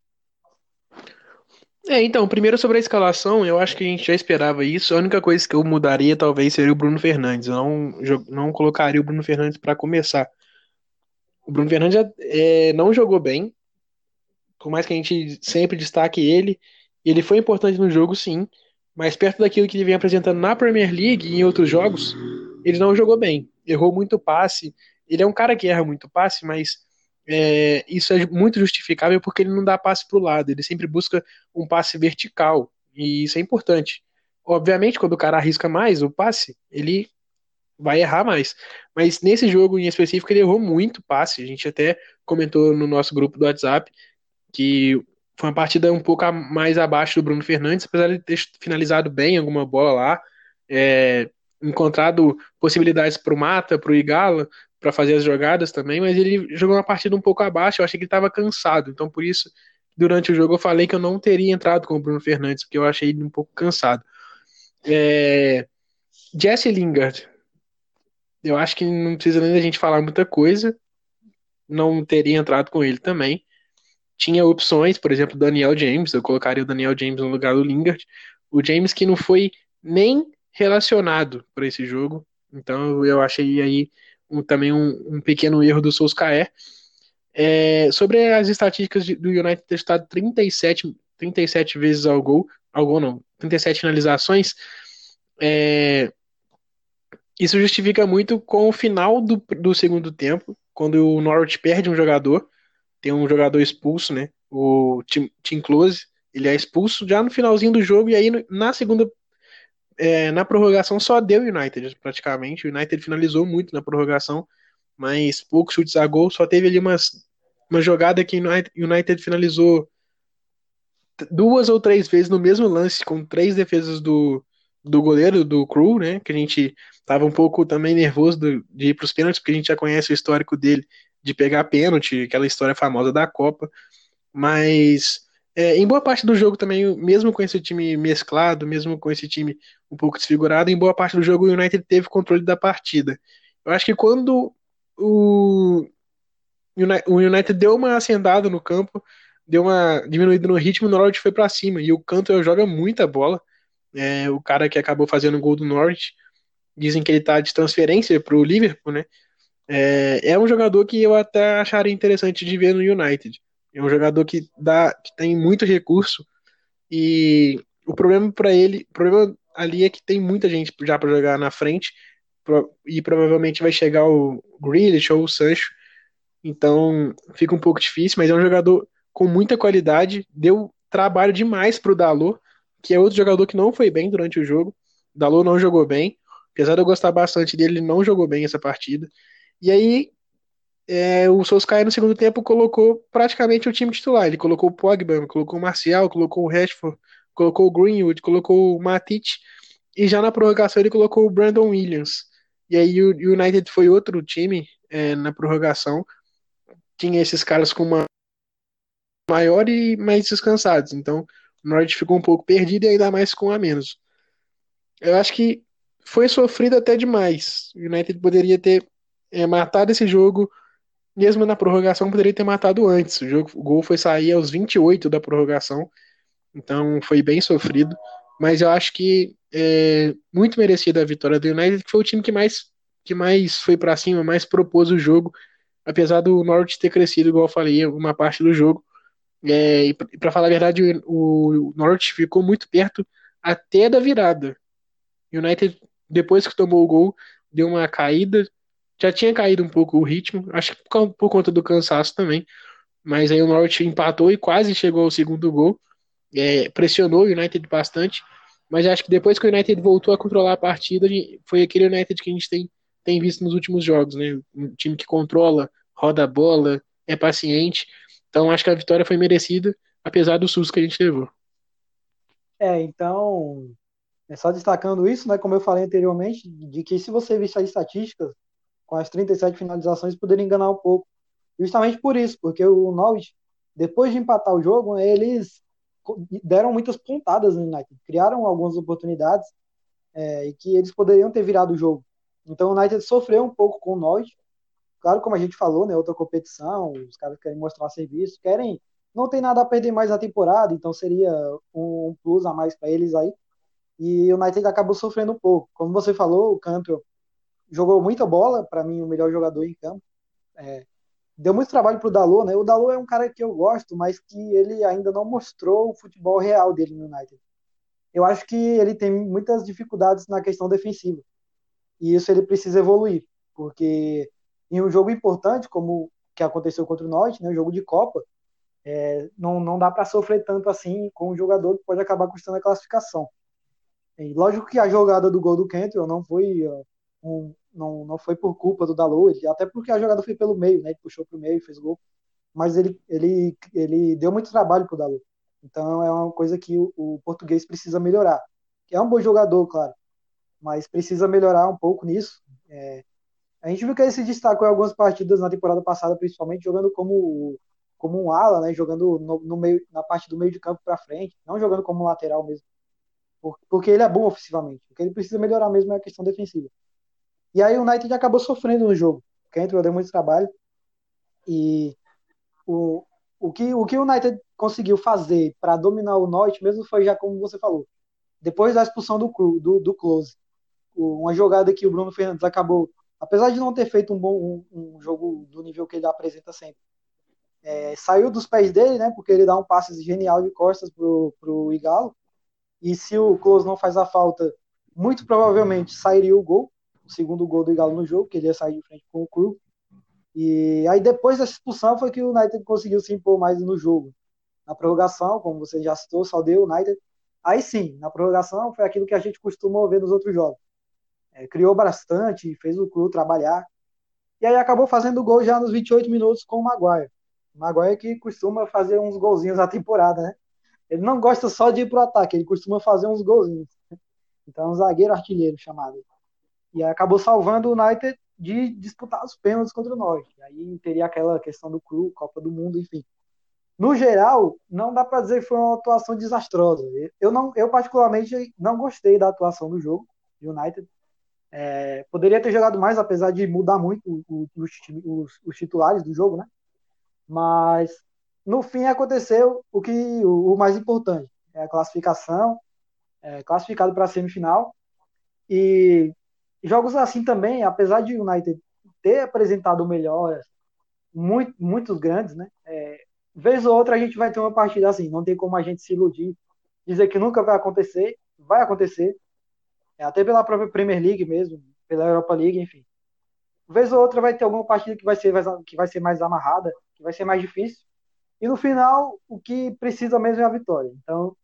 É, então, primeiro sobre a escalação, eu acho que a gente já esperava isso. A única coisa que eu mudaria talvez seria o Bruno Fernandes. Eu não, não colocaria o Bruno Fernandes para começar. O Bruno Fernandes é, não jogou bem, por mais que a gente sempre destaque ele. Ele foi importante no jogo, sim, mas perto daquilo que ele vem apresentando na Premier League e em outros jogos, ele não jogou bem. Errou muito passe, ele é um cara que erra muito passe, mas é, isso é muito justificável porque ele não dá passe para o lado, ele sempre busca um passe vertical, e isso é importante. Obviamente, quando o cara arrisca mais o passe, ele vai errar mais. Mas nesse jogo em específico, ele errou muito passe. A gente até comentou no nosso grupo do WhatsApp que foi uma partida um pouco mais abaixo do Bruno Fernandes, apesar de ter finalizado bem alguma bola lá, é, encontrado possibilidades para o Mata, para o Igala, para fazer as jogadas também, mas ele jogou uma partida um pouco abaixo, eu achei que ele estava cansado, então por isso, durante o jogo eu falei que eu não teria entrado com o Bruno Fernandes, porque eu achei ele um pouco cansado. É... Jesse Lingard, eu acho que não precisa nem da gente falar muita coisa, não teria entrado com ele também. Tinha opções, por exemplo, Daniel James, eu colocaria o Daniel James no lugar do Lingard. O James que não foi nem relacionado para esse jogo, então eu achei aí um, também um, um, pequeno erro do Solskjaer. É, sobre as estatísticas do United ter estado 37, 37 vezes ao gol, ao gol não, 37 finalizações, é, isso justifica muito com o final do, do segundo tempo, quando o Norwich perde um jogador, tem um jogador expulso, né? O Tim, Tim Close, ele é expulso já no finalzinho do jogo, e aí na segunda é, na prorrogação só deu United, praticamente. O United finalizou muito na prorrogação, mas poucos chutes a gol. Só teve ali umas, uma jogada que o United, United finalizou duas ou três vezes no mesmo lance, com três defesas do, do goleiro, do Crew, né? Que a gente tava um pouco também nervoso do, de ir para os pênaltis, porque a gente já conhece o histórico dele de pegar pênalti, aquela história famosa da Copa. Mas é, em boa parte do jogo também, mesmo com esse time mesclado, mesmo com esse time um pouco desfigurado, em boa parte do jogo o United teve controle da partida. Eu acho que quando o, o United deu uma acendada no campo, deu uma diminuída no ritmo, o Norwich foi para cima. E o Cantwell joga muita bola. É, o cara que acabou fazendo o gol do Norwich. Dizem que ele tá de transferência para o Liverpool, né? É, é um jogador que eu até acharia interessante de ver no United. É um jogador que dá, que tem muito recurso e o problema para ele, o problema ali é que tem muita gente já para jogar na frente e provavelmente vai chegar o Grealish ou o Sancho. Então fica um pouco difícil, mas é um jogador com muita qualidade, deu trabalho demais pro Dalot, que é outro jogador que não foi bem durante o jogo. O não jogou bem, apesar de eu gostar bastante dele, ele não jogou bem essa partida. E aí é, o Solskjaer no segundo tempo colocou praticamente o time titular. Ele colocou o Pogba, colocou o Marcial, colocou o Rashford, colocou o Greenwood, colocou o Matic e já na prorrogação ele colocou o Brandon Williams. E aí o United foi outro time é, na prorrogação. Tinha esses caras com uma maior e mais descansados. Então, o Norte ficou um pouco perdido e ainda mais com a menos. Eu acho que foi sofrido até demais. O United poderia ter é, matado esse jogo, mesmo na prorrogação, poderia ter matado antes. O, jogo, o gol foi sair aos 28 da prorrogação, então foi bem sofrido. Mas eu acho que é muito merecida a vitória do United, que foi o time que mais, que mais foi para cima, mais propôs o jogo, apesar do Norte ter crescido, igual eu falei, uma parte do jogo. É, e para falar a verdade, o, Norte ficou muito perto até da virada. United, depois que tomou o gol, deu uma caída. Já tinha caído um pouco o ritmo, acho que por, por conta do cansaço também. Mas aí o Norte empatou e quase chegou ao segundo gol. É, pressionou o United bastante. Mas acho que depois que o United voltou a controlar a partida, foi aquele United que a gente tem, tem visto nos últimos jogos, né? Um time que controla, roda a bola, é paciente. Então acho que a vitória foi merecida, apesar do susto que a gente levou. É, então, é só destacando isso, né, como eu falei anteriormente, de que se você visse as estatísticas, com as 37 finalizações, poderia enganar um pouco. Justamente por isso, porque o Norwich, depois de empatar o jogo, eles deram muitas pontadas no United, criaram algumas oportunidades é, e que eles poderiam ter virado o jogo. Então o United sofreu um pouco com o Norwich, Claro, como a gente falou, né, outra competição, os caras querem mostrar serviço, querem, não tem nada a perder mais na temporada, então seria um, um plus a mais para eles aí. E o United acabou sofrendo um pouco. Como você falou, o Campbell jogou muita bola, para mim o melhor jogador em campo. É, deu muito trabalho pro Dalot, né? O Dalot é um cara que eu gosto, mas que ele ainda não mostrou o futebol real dele no United. Eu acho que ele tem muitas dificuldades na questão defensiva. E isso ele precisa evoluir, porque em um jogo importante, como que aconteceu contra o Norte, né, um jogo de Copa, é, não, não dá para sofrer tanto assim com um jogador que pode acabar custando a classificação. E lógico que a jogada do gol do Cantwell não foi um, não, não foi por culpa do Dalot, até porque a jogada foi pelo meio, né? Ele puxou para o meio e fez gol. Mas ele, ele, ele deu muito trabalho para o. Então é uma coisa que o, o, português precisa melhorar. É um bom jogador, claro, mas precisa melhorar um pouco nisso. É, a gente viu que ele se destacou em algumas partidas na temporada passada, principalmente jogando como, como um ala, né? Jogando no, no meio, na parte do meio de campo para frente, não jogando como lateral mesmo. Porque ele é bom ofensivamente. O que ele precisa melhorar mesmo é a questão defensiva. E aí o United acabou sofrendo no jogo. O entrou deu muito trabalho. E o, o, que, o que o United conseguiu fazer para dominar o Norte mesmo foi já como você falou. Depois da expulsão do, do, do Close. Uma jogada que o Bruno Fernandes acabou apesar de não ter feito um bom um, um jogo do nível que ele apresenta sempre. É, saiu dos pés dele, né? Porque ele dá um passe genial de costas pro, pro Igalo. E se o Close não faz a falta, muito provavelmente sairia o gol, o segundo gol do Igalo no jogo, que ele ia sair de frente com o Cru. E aí depois dessa expulsão foi que o United conseguiu se impor mais no jogo. Na prorrogação, como você já citou, só deu o United. Aí sim, na prorrogação foi aquilo que a gente costuma ver nos outros jogos é, criou bastante, fez o clube trabalhar. E aí acabou fazendo gol já nos 28 minutos com o Maguire. O Maguire que costuma fazer uns golzinhos na temporada, né? ele não gosta só de ir pro ataque, ele costuma fazer uns golzinhos. Então, um zagueiro artilheiro chamado. E acabou salvando o United de disputar os pênaltis contra o Norte. Aí teria aquela questão do Cru, Copa do Mundo, enfim. No geral, não dá para dizer que foi uma atuação desastrosa. Eu, não, eu particularmente não gostei da atuação do jogo, de United. É, poderia ter jogado mais, apesar de mudar muito os, os, os, titulares do jogo, né? Mas no fim aconteceu o que o, o mais importante, é a classificação, é, classificado para a semifinal. E jogos assim também, apesar de o United ter apresentado melhores, muito, muitos grandes, né? É, vez ou outra a gente vai ter uma partida assim, não tem como a gente se iludir, dizer que nunca vai acontecer, vai acontecer, é, até pela própria Premier League mesmo, pela Europa League, enfim. Vez ou outra vai ter alguma partida que vai ser, que vai ser mais amarrada, que vai ser mais difícil, e no final o que precisa mesmo é a vitória. Então,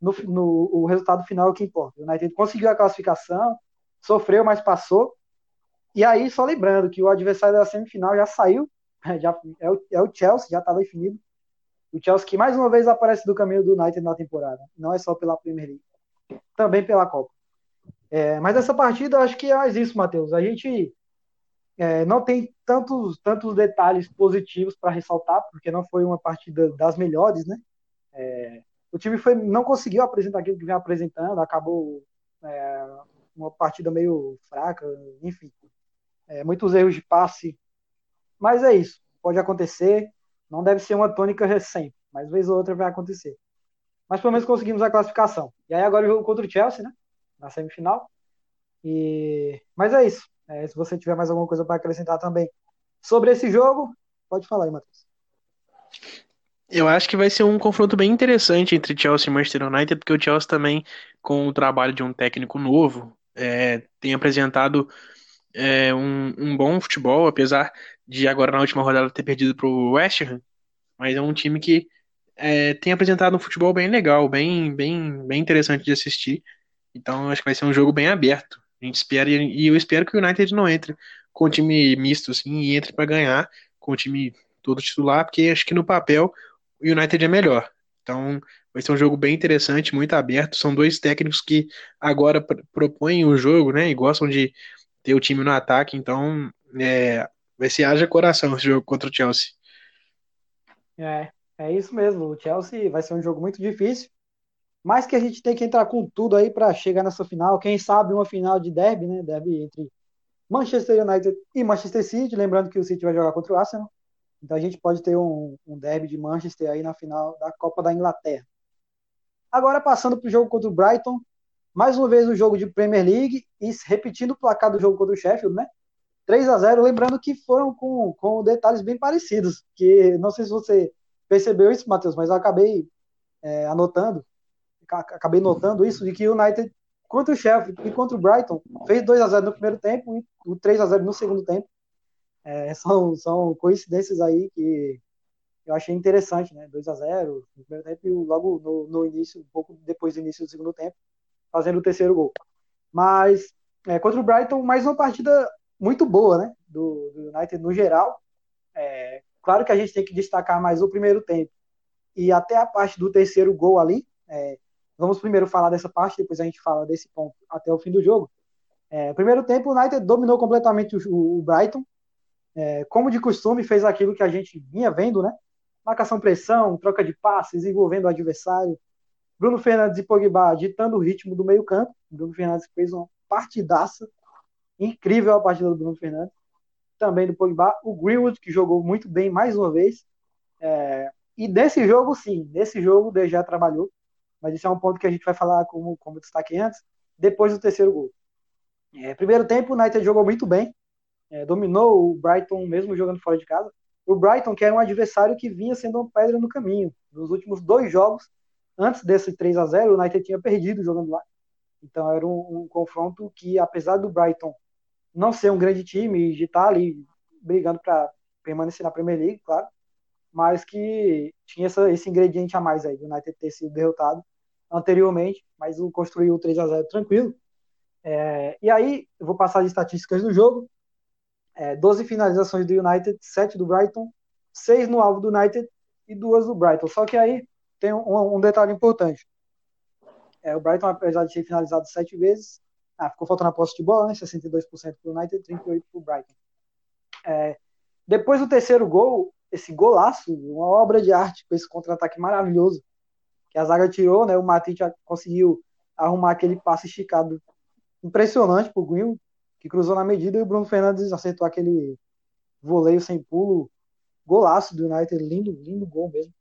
no, no o resultado final é o que importa. O United conseguiu a classificação, sofreu, mas passou. E aí, só lembrando que o adversário da semifinal já saiu, já é o, é o Chelsea, já está definido. O Chelsea que mais uma vez aparece do caminho do United na temporada. Não é só pela Premier League, também pela Copa. É, mas essa partida, acho que é mais isso, Matheus. A gente é, não tem tantos, tantos detalhes positivos para ressaltar, porque não foi uma partida das melhores, né? É, o time foi, não conseguiu apresentar aquilo que vem apresentando, acabou é, uma partida meio fraca, enfim. É, muitos erros de passe. Mas é isso, pode acontecer. Não deve ser uma tônica recente, mas vez ou outra vai acontecer. Mas pelo menos conseguimos a classificação. E aí agora o jogo contra o Chelsea, né? Na semifinal. E... Mas é isso. É, se você tiver mais alguma coisa para acrescentar também sobre esse jogo, pode falar aí, Matheus. Eu acho que vai ser um confronto bem interessante entre Chelsea e Manchester United, porque o Chelsea também, com o trabalho de um técnico novo, é, tem apresentado é, um, um, bom futebol, apesar de agora na última rodada ter perdido para o West Ham, mas é um time que é, tem apresentado um futebol bem legal, bem, bem, bem interessante de assistir. Então acho que vai ser um jogo bem aberto. A gente espera e eu espero que o United não entre com o time misto assim e entre para ganhar com o time todo titular, porque acho que no papel o United é melhor. Então vai ser um jogo bem interessante, muito aberto. São dois técnicos que agora propõem o jogo, né? E gostam de ter o time no ataque. Então é, vai ser haja coração esse jogo contra o Chelsea. É, é isso mesmo. O Chelsea vai ser um jogo muito difícil. Mas que a gente tem que entrar com tudo aí para chegar nessa final. Quem sabe uma final de derby, né? Derby entre Manchester United e Manchester City. Lembrando que o City vai jogar contra o Arsenal. Então a gente pode ter um, um derby de Manchester aí na final da Copa da Inglaterra. Agora passando para o jogo contra o Brighton. Mais uma vez o jogo de Premier League e repetindo o placar do jogo contra o Sheffield, né? 3 a 0 lembrando que foram com, com detalhes bem parecidos. Que não sei se você percebeu isso, Matheus, mas eu acabei é, anotando acabei notando isso, de que o United, contra o Sheffield e contra o Brighton, fez 2 a 0 no primeiro tempo e o 3 a 0 no segundo tempo. É, são, são coincidências aí que eu achei interessante, né? 2 a 0 no primeiro tempo e logo no, no, início, um pouco depois do início do segundo tempo, fazendo o terceiro gol. Mas é, contra o Brighton, mais uma partida muito boa, né? Do, do United no geral. É, claro que a gente tem que destacar mais o primeiro tempo e até a parte do terceiro gol ali. É, Vamos primeiro falar dessa parte, depois a gente fala desse ponto até o fim do jogo. É, primeiro tempo, o United dominou completamente o, o Brighton. É, como de costume, fez aquilo que a gente vinha vendo, né? Marcação, pressão, troca de passes, envolvendo o adversário. Bruno Fernandes e Pogba ditando o ritmo do meio campo. Bruno Fernandes fez uma partidaça. Incrível a partida do Bruno Fernandes. Também do Pogba. O Greenwood, que jogou muito bem mais uma vez. É, e desse jogo, sim, nesse jogo o já trabalhou mas isso é um ponto que a gente vai falar como, como destaque antes, depois do terceiro gol. É, primeiro tempo, o United jogou muito bem, é, dominou o Brighton mesmo jogando fora de casa. O Brighton, que era um adversário que vinha sendo uma pedra no caminho. Nos últimos dois jogos, antes desse 3 a 0 o United tinha perdido jogando lá. Então era um, um confronto que, apesar do Brighton não ser um grande time e estar ali brigando para permanecer na Premier League, claro, mas que tinha essa, esse ingrediente a mais aí, o United ter sido derrotado anteriormente, mas o construiu o 3 a 0 tranquilo. É, e aí, eu vou passar as estatísticas do jogo. É, 12 finalizações do United, 7 do Brighton, 6 no alvo do United e 2 do Brighton. Só que aí tem um, um detalhe importante. É, o Brighton, apesar de ter finalizado sete vezes, ah, ficou faltando a posse de bola, né? 62% para o United e 38% para o Brighton. É, depois do terceiro gol, esse golaço, uma obra de arte com esse contra-ataque maravilhoso que a zaga tirou, né? O Matite conseguiu arrumar aquele passe esticado impressionante pro Green, que cruzou na medida, e o Bruno Fernandes acertou aquele voleio sem pulo, golaço do United, lindo, lindo gol mesmo.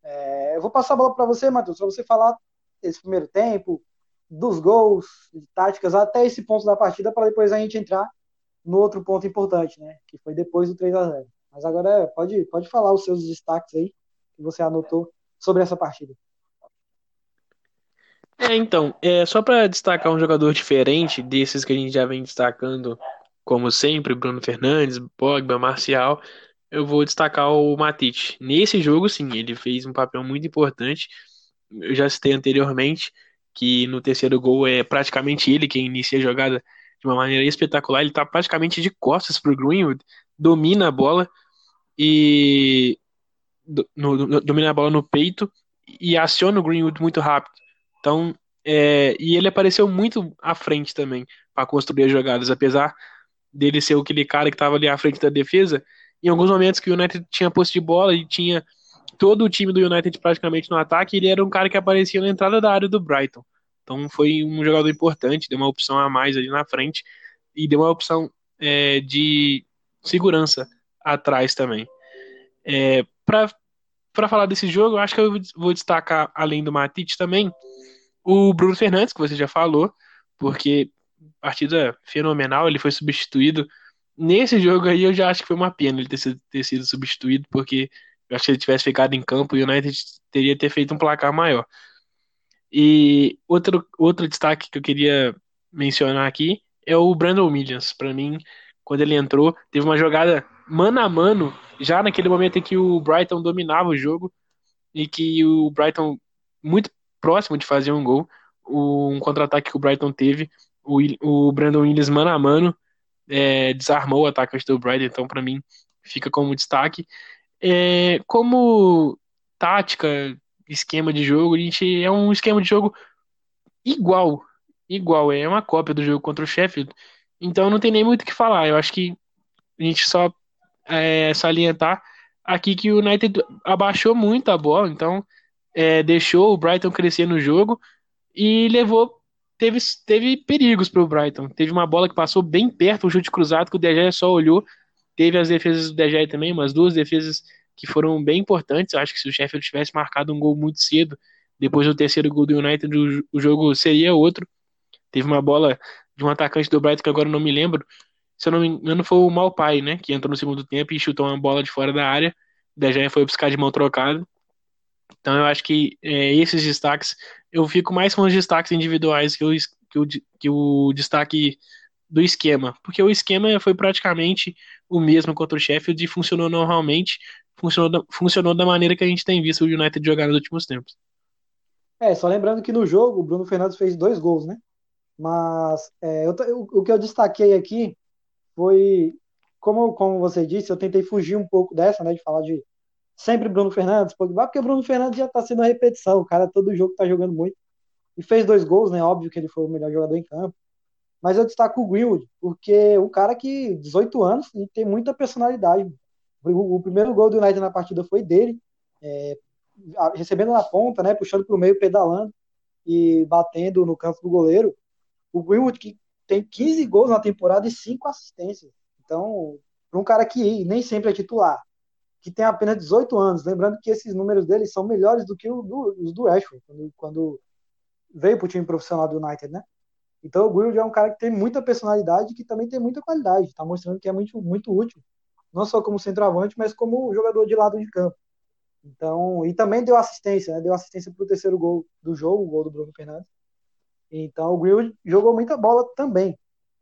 É, eu vou passar a bola para você, Matheus, para você falar desse primeiro tempo, dos gols, de táticas, até esse ponto da partida, para depois a gente entrar no outro ponto importante, né? Que foi depois do 3 a 0 Mas agora pode, pode falar os seus destaques aí, que você anotou sobre essa partida. É, então, é, só para destacar um jogador diferente desses que a gente já vem destacando, como sempre, Bruno Fernandes, Pogba, Marcial, eu vou destacar o Matite. Nesse jogo, sim, ele fez um papel muito importante. Eu já citei anteriormente que no terceiro gol é praticamente ele quem inicia a jogada de uma maneira espetacular. Ele está praticamente de costas para o Greenwood, domina a bola e no, no, domina a bola no peito e aciona o Greenwood muito rápido. Então, é, e ele apareceu muito à frente também para construir as jogadas, apesar dele ser aquele cara que estava ali à frente da defesa. Em alguns momentos que o United tinha posse de bola e tinha todo o time do United praticamente no ataque, ele era um cara que aparecia na entrada da área do Brighton. Então foi um jogador importante, deu uma opção a mais ali na frente e deu uma opção é, de segurança atrás também. É, Para falar desse jogo, eu acho que eu vou destacar, além do Matite também, o Bruno Fernandes, que você já falou, porque partida fenomenal, ele foi substituído. Nesse jogo aí eu já acho que foi uma pena ele ter sido, ter sido substituído, porque eu acho que ele tivesse ficado em campo, o United teria ter feito um placar maior. E outro, outro destaque que eu queria mencionar aqui é o Brandon Williams. Para mim, quando ele entrou, teve uma jogada mano a mano, já naquele momento em que o Brighton dominava o jogo e que o Brighton muito próximo de fazer um gol. Um contra-ataque que o Brighton teve, o, o Brandon Williams mano a mano é, desarmou o atacante do Brighton, então para mim fica como destaque. É, como tática, esquema de jogo, a gente é um esquema de jogo igual, igual, é uma cópia do jogo contra o Sheffield. Então não tem nem muito o que falar. Eu acho que a gente só é, salientar aqui que o United abaixou muito a bola, então é, deixou o Brighton crescer no jogo e levou. Teve, teve perigos para o Brighton. Teve uma bola que passou bem perto, um chute cruzado que o Gea só olhou. Teve as defesas do Gea também, umas duas defesas que foram bem importantes. Eu acho que se o Sheffield tivesse marcado um gol muito cedo, depois do terceiro gol do United, o, o jogo seria outro. Teve uma bola de um atacante do Brighton que agora não me lembro. Se eu não me engano, foi o Malpai, né? Que entrou no segundo tempo e chutou uma bola de fora da área. O De Gea foi buscar de mão trocada. Então eu acho que é, esses destaques, eu fico mais com os destaques individuais que o, que o, que o destaque do esquema, porque o esquema foi praticamente o mesmo contra o Sheffield e funcionou normalmente, funcionou da, funcionou da maneira que a gente tem visto o United jogar nos últimos tempos. É, só lembrando que no jogo o Bruno Fernandes fez dois gols, né? Mas é, eu, o que eu destaquei aqui foi, como, como você disse, eu tentei fugir um pouco dessa, né, de falar de sempre Bruno Fernandes, Pogba, porque o Bruno Fernandes já está sendo a repetição, o cara todo jogo está jogando muito. E fez dois gols, né? Óbvio que ele foi o melhor jogador em campo. Mas eu destaco o Greenwood, porque o cara que 18 anos e tem muita personalidade. O, o, primeiro gol do United na partida foi dele, é, recebendo na ponta, né? Puxando para o meio, pedalando e batendo no canto do goleiro. O Greenwood que tem 15 gols na temporada e 5 assistências. Então, para um cara que nem sempre é titular, que tem apenas 18 anos. Lembrando que esses números dele são melhores do que os do, os do Ashford, quando, quando veio para o time profissional do United, né? Então o Greenwood é um cara que tem muita personalidade e que também tem muita qualidade. Está mostrando que é muito, muito útil, não só como centroavante, mas como jogador de lado de campo. Então, e também deu assistência, né? Deu assistência para o terceiro gol do jogo, o gol do Bruno Fernandes. Então o Greenwood jogou muita bola também.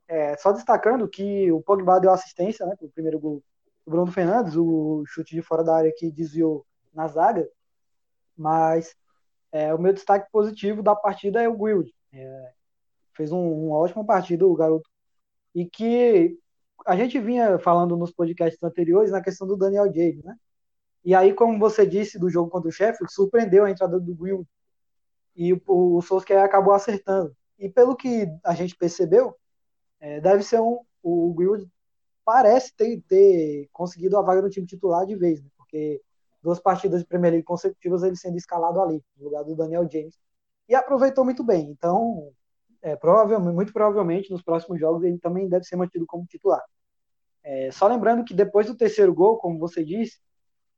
É, só destacando que o Pogba deu assistência, né? Para o primeiro gol o Bruno Fernandes, o chute de fora da área que desviou na zaga, mas é, o meu destaque positivo da partida é o Guild. É, fez um, uma ótima partida o garoto. E que a gente vinha falando nos podcasts anteriores na questão do Daniel James, né? E aí, como você disse do jogo contra o Sheffield, surpreendeu a entrada do Greenwood. E o, o Solskjaer acabou acertando. E pelo que a gente percebeu, é, deve ser um. O Greenwood parece ter, ter conseguido a vaga no time titular de vez, né? porque duas partidas de Premier League consecutivas ele sendo escalado ali, no lugar do Daniel James. E aproveitou muito bem. Então, é, provavelmente, muito provavelmente, nos próximos jogos ele também deve ser mantido como titular. É, só lembrando que depois do terceiro gol, como você disse,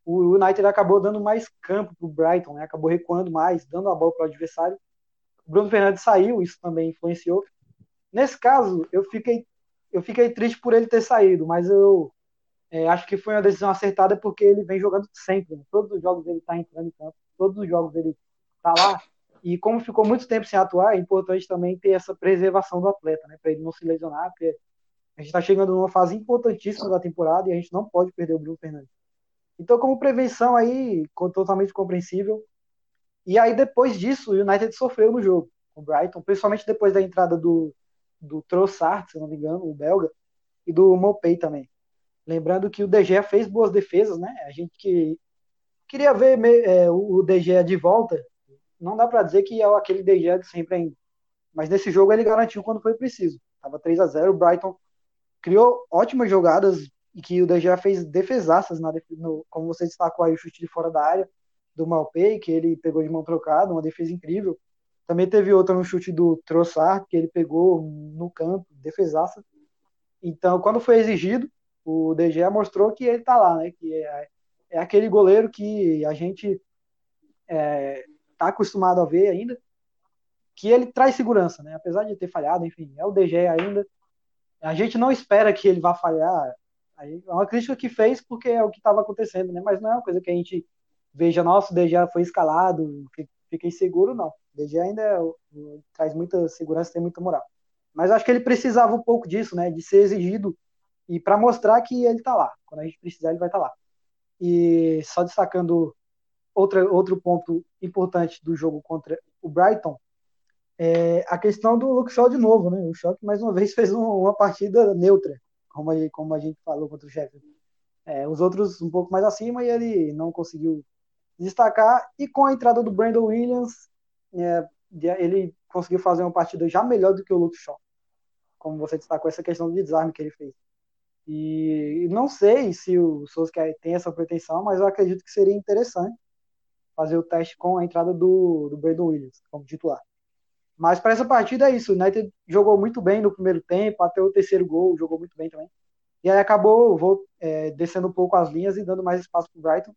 o United acabou dando mais campo para o Brighton, né? acabou recuando mais, dando a bola para o adversário. O Bruno Fernandes saiu, isso também influenciou. Nesse caso, eu fiquei, eu fiquei triste por ele ter saído, mas eu é, acho que foi uma decisão acertada porque ele vem jogando sempre. Né? Todos os jogos ele está entrando em campo, todos os jogos ele está lá. E como ficou muito tempo sem atuar, é importante também ter essa preservação do atleta, né? para ele não se lesionar, porque a gente está chegando numa fase importantíssima da temporada e a gente não pode perder o Bruno Fernandes. Então, como prevenção aí, totalmente compreensível. E aí, depois disso, o United sofreu no jogo com o Brighton, principalmente depois da entrada do, do Trossard, se não me engano, o belga, e do Mopey também. Lembrando que o DG fez boas defesas, né? A gente que queria ver é, o DG de volta. Não dá para dizer que é aquele DG de sempre ainda. Mas nesse jogo ele garantiu quando foi preciso. Tava 3 a 0 o Brighton criou ótimas jogadas, e que o DG fez defesaças, na, no, como você destacou aí, o chute de fora da área do Malpei, que ele pegou de mão trocada, uma defesa incrível. Também teve outra no chute do Trossard, que ele pegou no campo, defesaça. Então, quando foi exigido, o DG mostrou que ele tá lá, né? Que é, é aquele goleiro que a gente é, tá acostumado a ver ainda, que ele traz segurança, né? Apesar de ter falhado, enfim, é o DG ainda. A gente não espera que ele vá falhar Aí, é uma crítica que fez porque é o que estava acontecendo, né? Mas não é uma coisa que a gente veja, nossa, o DG foi escalado, fiquei seguro, não. O DG ainda é, traz muita segurança, tem muita moral. Mas acho que ele precisava um pouco disso, né? De ser exigido e para mostrar que ele está lá. Quando a gente precisar, ele vai estar tá lá. E só destacando outra, outro ponto importante do jogo contra o Brighton, é a questão do Luke Shaw de novo, né? O Shaw que mais uma vez fez uma partida neutra como a, como a gente falou contra o Sheffield. É, os outros um pouco mais acima e ele não conseguiu destacar. E com a entrada do Brandon Williams, é, ele conseguiu fazer uma partida já melhor do que o Luke Shaw. Como você destacou, essa questão de desarme que ele fez. E não sei se o Souza tem essa pretensão, mas eu acredito que seria interessante fazer o teste com a entrada do, do Brandon Williams como titular. Mas para essa partida é isso. O United jogou muito bem no primeiro tempo, até o terceiro gol, jogou muito bem também. E aí acabou vou, é, descendo um pouco as linhas e dando mais espaço para o Brighton.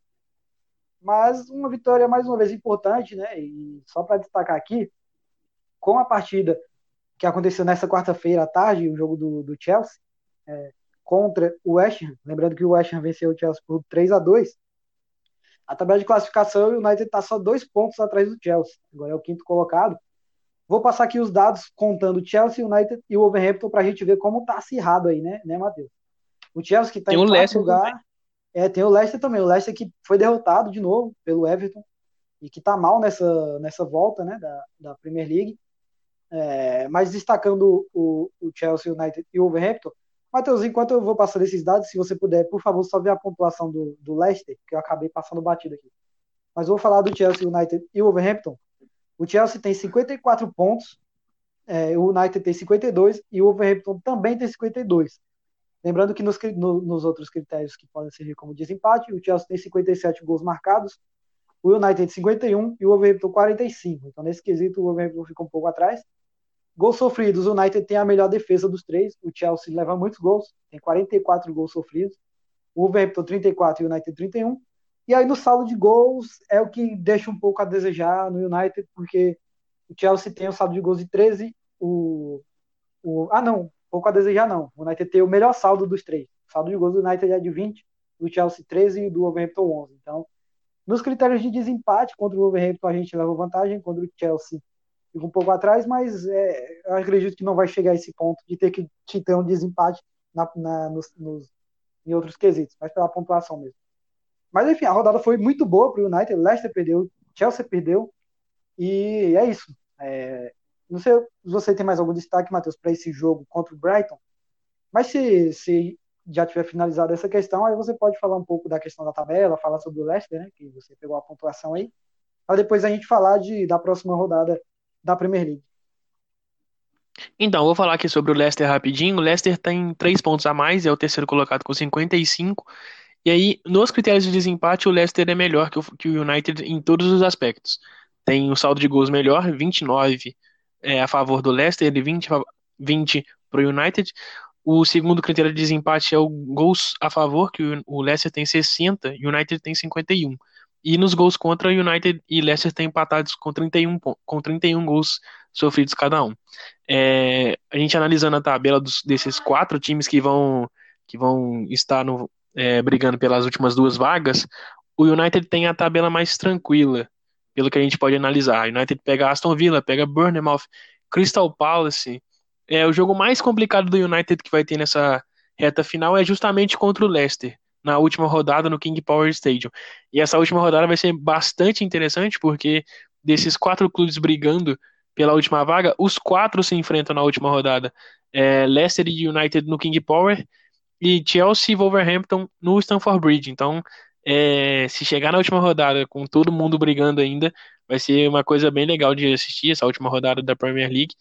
Mas uma vitória mais uma vez importante, né? E só para destacar aqui, com a partida que aconteceu nessa quarta-feira à tarde, o jogo do, do Chelsea, é, contra o West Ham, lembrando que o West Ham venceu o Chelsea por 3 a 2 a tabela de classificação, o United está só dois pontos atrás do Chelsea. Agora é o quinto colocado. Vou passar aqui os dados contando Chelsea, United e o Wolverhampton para a gente ver como tá acirrado aí, né, né Matheus? O Chelsea que está em quarto lugar. É, tem o Leicester também. O Leicester que foi derrotado de novo pelo Everton e que está mal nessa, nessa volta né, da, da Premier League. É, mas destacando o, o Chelsea, United e o Wolverhampton, Matheus, enquanto eu vou passando esses dados, se você puder, por favor, só ver a pontuação do, do Leicester, que eu acabei passando batido aqui. Mas vou falar do Chelsea, United e o Wolverhampton. O Chelsea tem 54 pontos, é, o United tem 52 e o Wolverhampton também tem 52. Lembrando que nos, no, nos outros critérios que podem servir como desempate, o Chelsea tem 57 gols marcados, o United 51 e o Wolverhampton 45. Então, nesse quesito, o Wolverhampton fica um pouco atrás. Gols sofridos, o United tem a melhor defesa dos três. O Chelsea leva muitos gols, tem 44 gols sofridos. O Wolverhampton 34 e o United 31. E aí no saldo de gols é o que deixa um pouco a desejar no United, porque o Chelsea tem o saldo de gols de 13, o, o ah não, pouco a desejar não. O United tem o melhor saldo dos três. O saldo de gols do United é de 20, do Chelsea 13 e do Wolverhampton 11. Então, nos critérios de desempate contra o Wolverhampton a gente leva vantagem, contra o Chelsea fica um pouco atrás, mas é, eu acredito que não vai chegar a esse ponto de ter que ter um desempate na, na, nos, nos, em outros quesitos, mas pela pontuação mesmo. Mas enfim, a rodada foi muito boa para o United. Leicester perdeu, Chelsea perdeu. E é isso. É, não sei se você tem mais algum destaque, Matheus, para esse jogo contra o Brighton. Mas se, se já tiver finalizado essa questão, aí você pode falar um pouco da questão da tabela, falar sobre o Leicester, né, que você pegou a pontuação aí, para depois a gente falar de, da próxima rodada da Premier League. Então, vou falar aqui sobre o Leicester rapidinho. O Leicester tem três pontos a mais, é o terceiro colocado com 55. E aí, nos critérios de desempate, o Leicester é melhor que o, que o United em todos os aspectos. Tem um saldo de gols melhor, 29 é, a favor do Leicester, e 20, 20 para o United. O segundo critério de desempate é o gols a favor, que o Leicester tem 60 e o United tem 51. E nos gols contra, o United e Leicester têm empatados com 31, com 31 gols sofridos cada um. É, a gente analisando a tabela dos, desses quatro times que vão, que vão estar no, é, brigando pelas últimas duas vagas, o United tem a tabela mais tranquila, pelo que a gente pode analisar. O United pega Aston Villa, pega Bournemouth, Crystal Palace, é, o jogo mais complicado do United que vai ter nessa reta final é justamente contra o Leicester, na última rodada no King Power Stadium. E essa última rodada vai ser bastante interessante, porque desses quatro clubes brigando pela última vaga, os quatro se enfrentam na última rodada. É, Leicester e United no King Power e Chelsea e Wolverhampton no Stamford Bridge. Então, é, se chegar na última rodada com todo mundo brigando ainda, vai ser uma coisa bem legal de assistir essa última rodada da Premier League.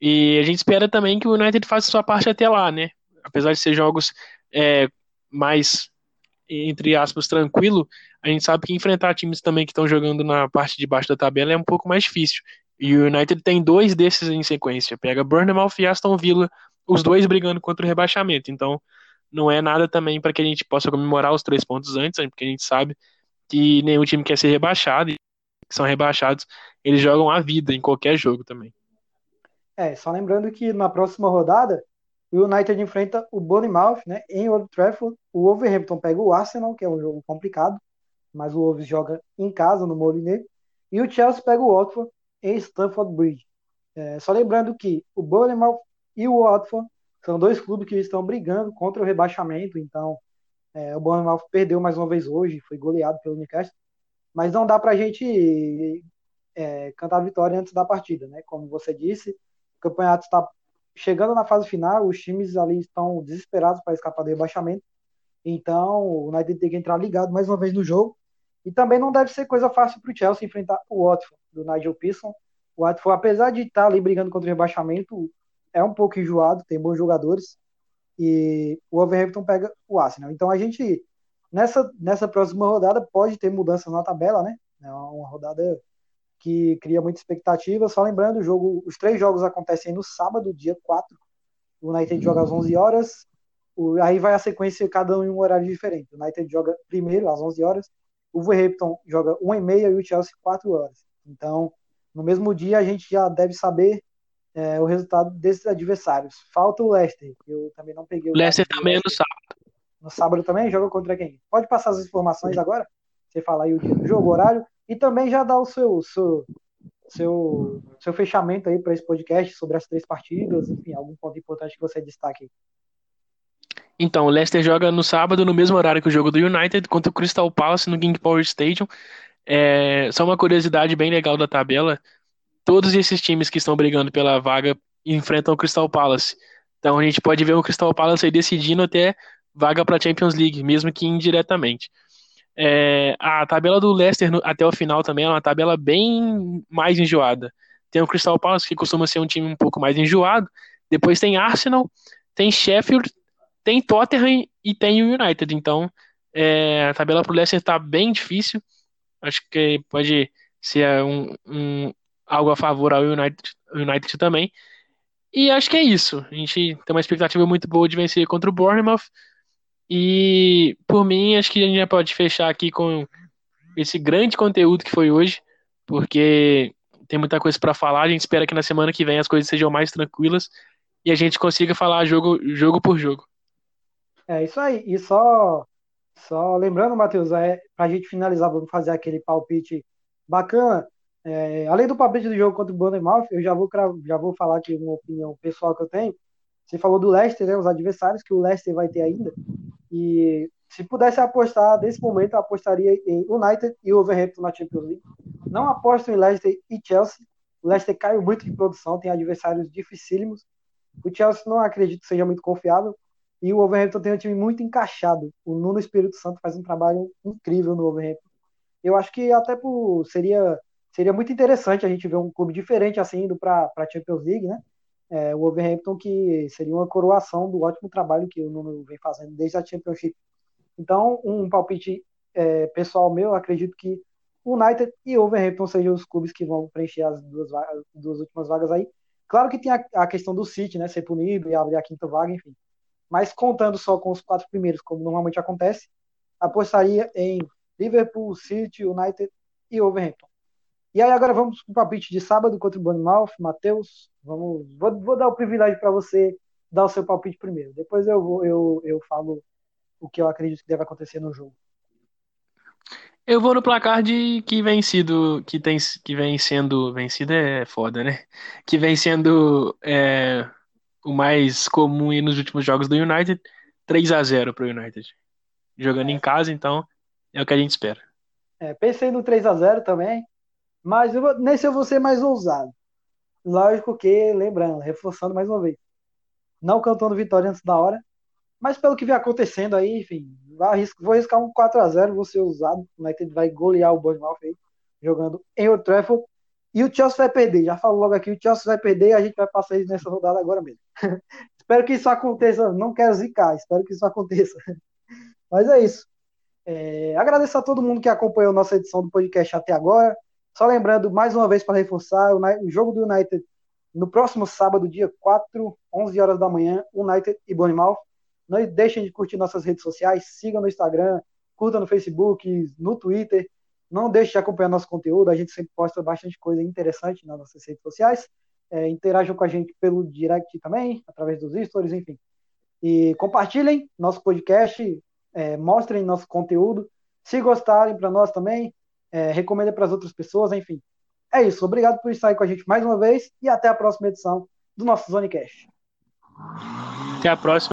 E a gente espera também que o United faça sua parte até lá, né? Apesar de ser jogos é, mais, entre aspas, tranquilo, a gente sabe que enfrentar times também que estão jogando na parte de baixo da tabela é um pouco mais difícil. E o United tem dois desses em sequência. Pega Bournemouth e Aston Villa, os dois brigando contra o rebaixamento. Então, não é nada também para que a gente possa comemorar os três pontos antes, né? porque a gente sabe que nenhum time quer ser rebaixado, e que são rebaixados, eles jogam a vida em qualquer jogo também. É, só lembrando que na próxima rodada o United enfrenta o Bournemouth, né, em Old Trafford. O Wolverhampton pega o Arsenal, que é um jogo complicado, mas o Wolves joga em casa no Molineux. E o Chelsea pega o Watford em Stamford Bridge. É, só lembrando que o Bournemouth e o Watford são dois clubes que estão brigando contra o rebaixamento, então é, o Bournemouth perdeu mais uma vez hoje, foi goleado pelo Newcastle, mas não dá para a gente é, cantar vitória antes da partida, né? Como você disse, o campeonato está chegando na fase final, os times ali estão desesperados para escapar do rebaixamento. Então, o United tem que entrar ligado mais uma vez no jogo. E também não deve ser coisa fácil para o Chelsea enfrentar o Watford, do Nigel Pearson. O Watford, apesar de estar ali brigando contra o rebaixamento, é um pouco enjoado, tem bons jogadores. E o Wolverhampton pega o Arsenal. Então, a gente, nessa, nessa próxima rodada, pode ter mudanças na tabela, né? É uma rodada que cria muita expectativa. Só lembrando, o jogo, os três jogos acontecem no sábado, dia 4. O United joga às 11 horas. O, aí vai a sequência, cada um em um horário diferente. O United joga primeiro, às 11 horas. O Wolverhampton joga 1 e meia e o Chelsea 4 horas. Então, no mesmo dia, a gente já deve saber é, o resultado desses adversários. Falta o Leicester, que eu também não peguei. O Leicester também é no sábado. No sábado também? Joga contra quem? Pode passar as informações agora? Você falar aí o dia do jogo, o horário? E também já dá o seu, seu, seu, seu fechamento aí para esse podcast sobre as três partidas, enfim, algum ponto importante que você destaque. Então, o Leicester joga no sábado, no mesmo horário que o jogo do United, contra o Crystal Palace no King Power Stadium. É, só uma curiosidade bem legal da tabela: todos esses times que estão brigando pela vaga enfrentam o Crystal Palace. Então a gente pode ver o Crystal Palace aí decidindo até vaga para a Champions League, mesmo que indiretamente. É, a tabela do Leicester até o final também é uma tabela bem mais enjoada. Tem o Crystal Palace, que costuma ser um time um pouco mais enjoado. Depois tem Arsenal, tem Sheffield, tem Tottenham e tem o United. Então, é, a tabela para o Leicester está bem difícil. Acho que pode ser um, um, algo a favor ao United, United também. E acho que é isso. A gente tem uma expectativa muito boa de vencer contra o Bournemouth. E por mim, acho que a gente já pode fechar aqui com esse grande conteúdo que foi hoje, porque tem muita coisa para falar. A gente espera que na semana que vem as coisas sejam mais tranquilas e a gente consiga falar jogo, jogo por jogo. É isso aí. E só, só lembrando, Matheus, é, para a gente finalizar, vamos fazer aquele palpite bacana. É, além do palpite do jogo contra o Bournemouth, eu já vou, já vou falar aqui uma opinião pessoal que eu tenho. Você falou do Leicester, né, os adversários que o Leicester vai ter ainda. E se pudesse apostar nesse momento, eu apostaria em United e Overhampton na Champions League. Não aposto em Leicester e Chelsea. O Leicester caiu muito de produção, tem adversários dificílimos. O Chelsea não acredito que seja muito confiável. E o Wolverhampton tem um time muito encaixado. O Nuno Espírito Santo faz um trabalho incrível no Wolverhampton. Eu acho que até por, seria, seria muito interessante a gente ver um clube diferente assim indo para a Champions League, né? É, o Wolverhampton que seria uma coroação do ótimo trabalho que o Nuno vem fazendo desde a Championship. Então, um palpite é, pessoal meu, acredito que United e Wolverhampton sejam os clubes que vão preencher as duas, vagas, duas últimas vagas aí. Claro que tem a, a, questão do City, né, ser punido e abrir a quinta vaga, enfim. Mas contando só com os quatro primeiros, como normalmente acontece, apostaria em Liverpool, City, United e Wolverhampton. E aí agora vamos para o palpite de sábado contra o Bournemouth. Matheus, vamos, vou, vou, dar o privilégio para você dar o seu palpite primeiro. Depois eu, vou, eu, eu falo o que eu acredito que deve acontecer no jogo. Eu vou no placar de que vem sido, que tem, que vem sendo vencido é foda, né? Que vem sendo é, o mais comum nos últimos jogos do United, 3 a 0 para o United. Jogando é. em casa, então é o que a gente espera. É, pensei no 3 a 0 também, mas eu nesse eu vou ser mais ousado. Lógico que, lembrando, reforçando mais uma vez, não cantando vitória antes da hora, mas pelo que vem acontecendo aí, enfim, vou arriscar um 4x0, vou ser usado. O United vai golear o Bournemouth aí, jogando em Old Trafford. E o Chelsea vai perder. Já falo logo aqui, o Chelsea vai perder e a gente vai passar isso nessa rodada agora mesmo. espero que isso aconteça. Não quero zicar, espero que isso aconteça. Mas é isso. É, agradeço a todo mundo que acompanhou nossa edição do podcast até agora. Só lembrando, mais uma vez, para reforçar, o, jogo do United no próximo sábado, dia 4, 11 horas da manhã, United e Bournemouth. Não deixem de curtir nossas redes sociais, sigam no Instagram, curta no Facebook, no Twitter. Não deixe de acompanhar nosso conteúdo, a gente sempre posta bastante coisa interessante nas nossas redes sociais. É, interajam com a gente pelo direct também, através dos stories, enfim. E compartilhem nosso podcast, é, mostrem nosso conteúdo. Se gostarem para nós também, é, recomendem para as outras pessoas, enfim. É isso. Obrigado por estar aí com a gente mais uma vez e até a próxima edição do nosso Zonecast. Até a próxima.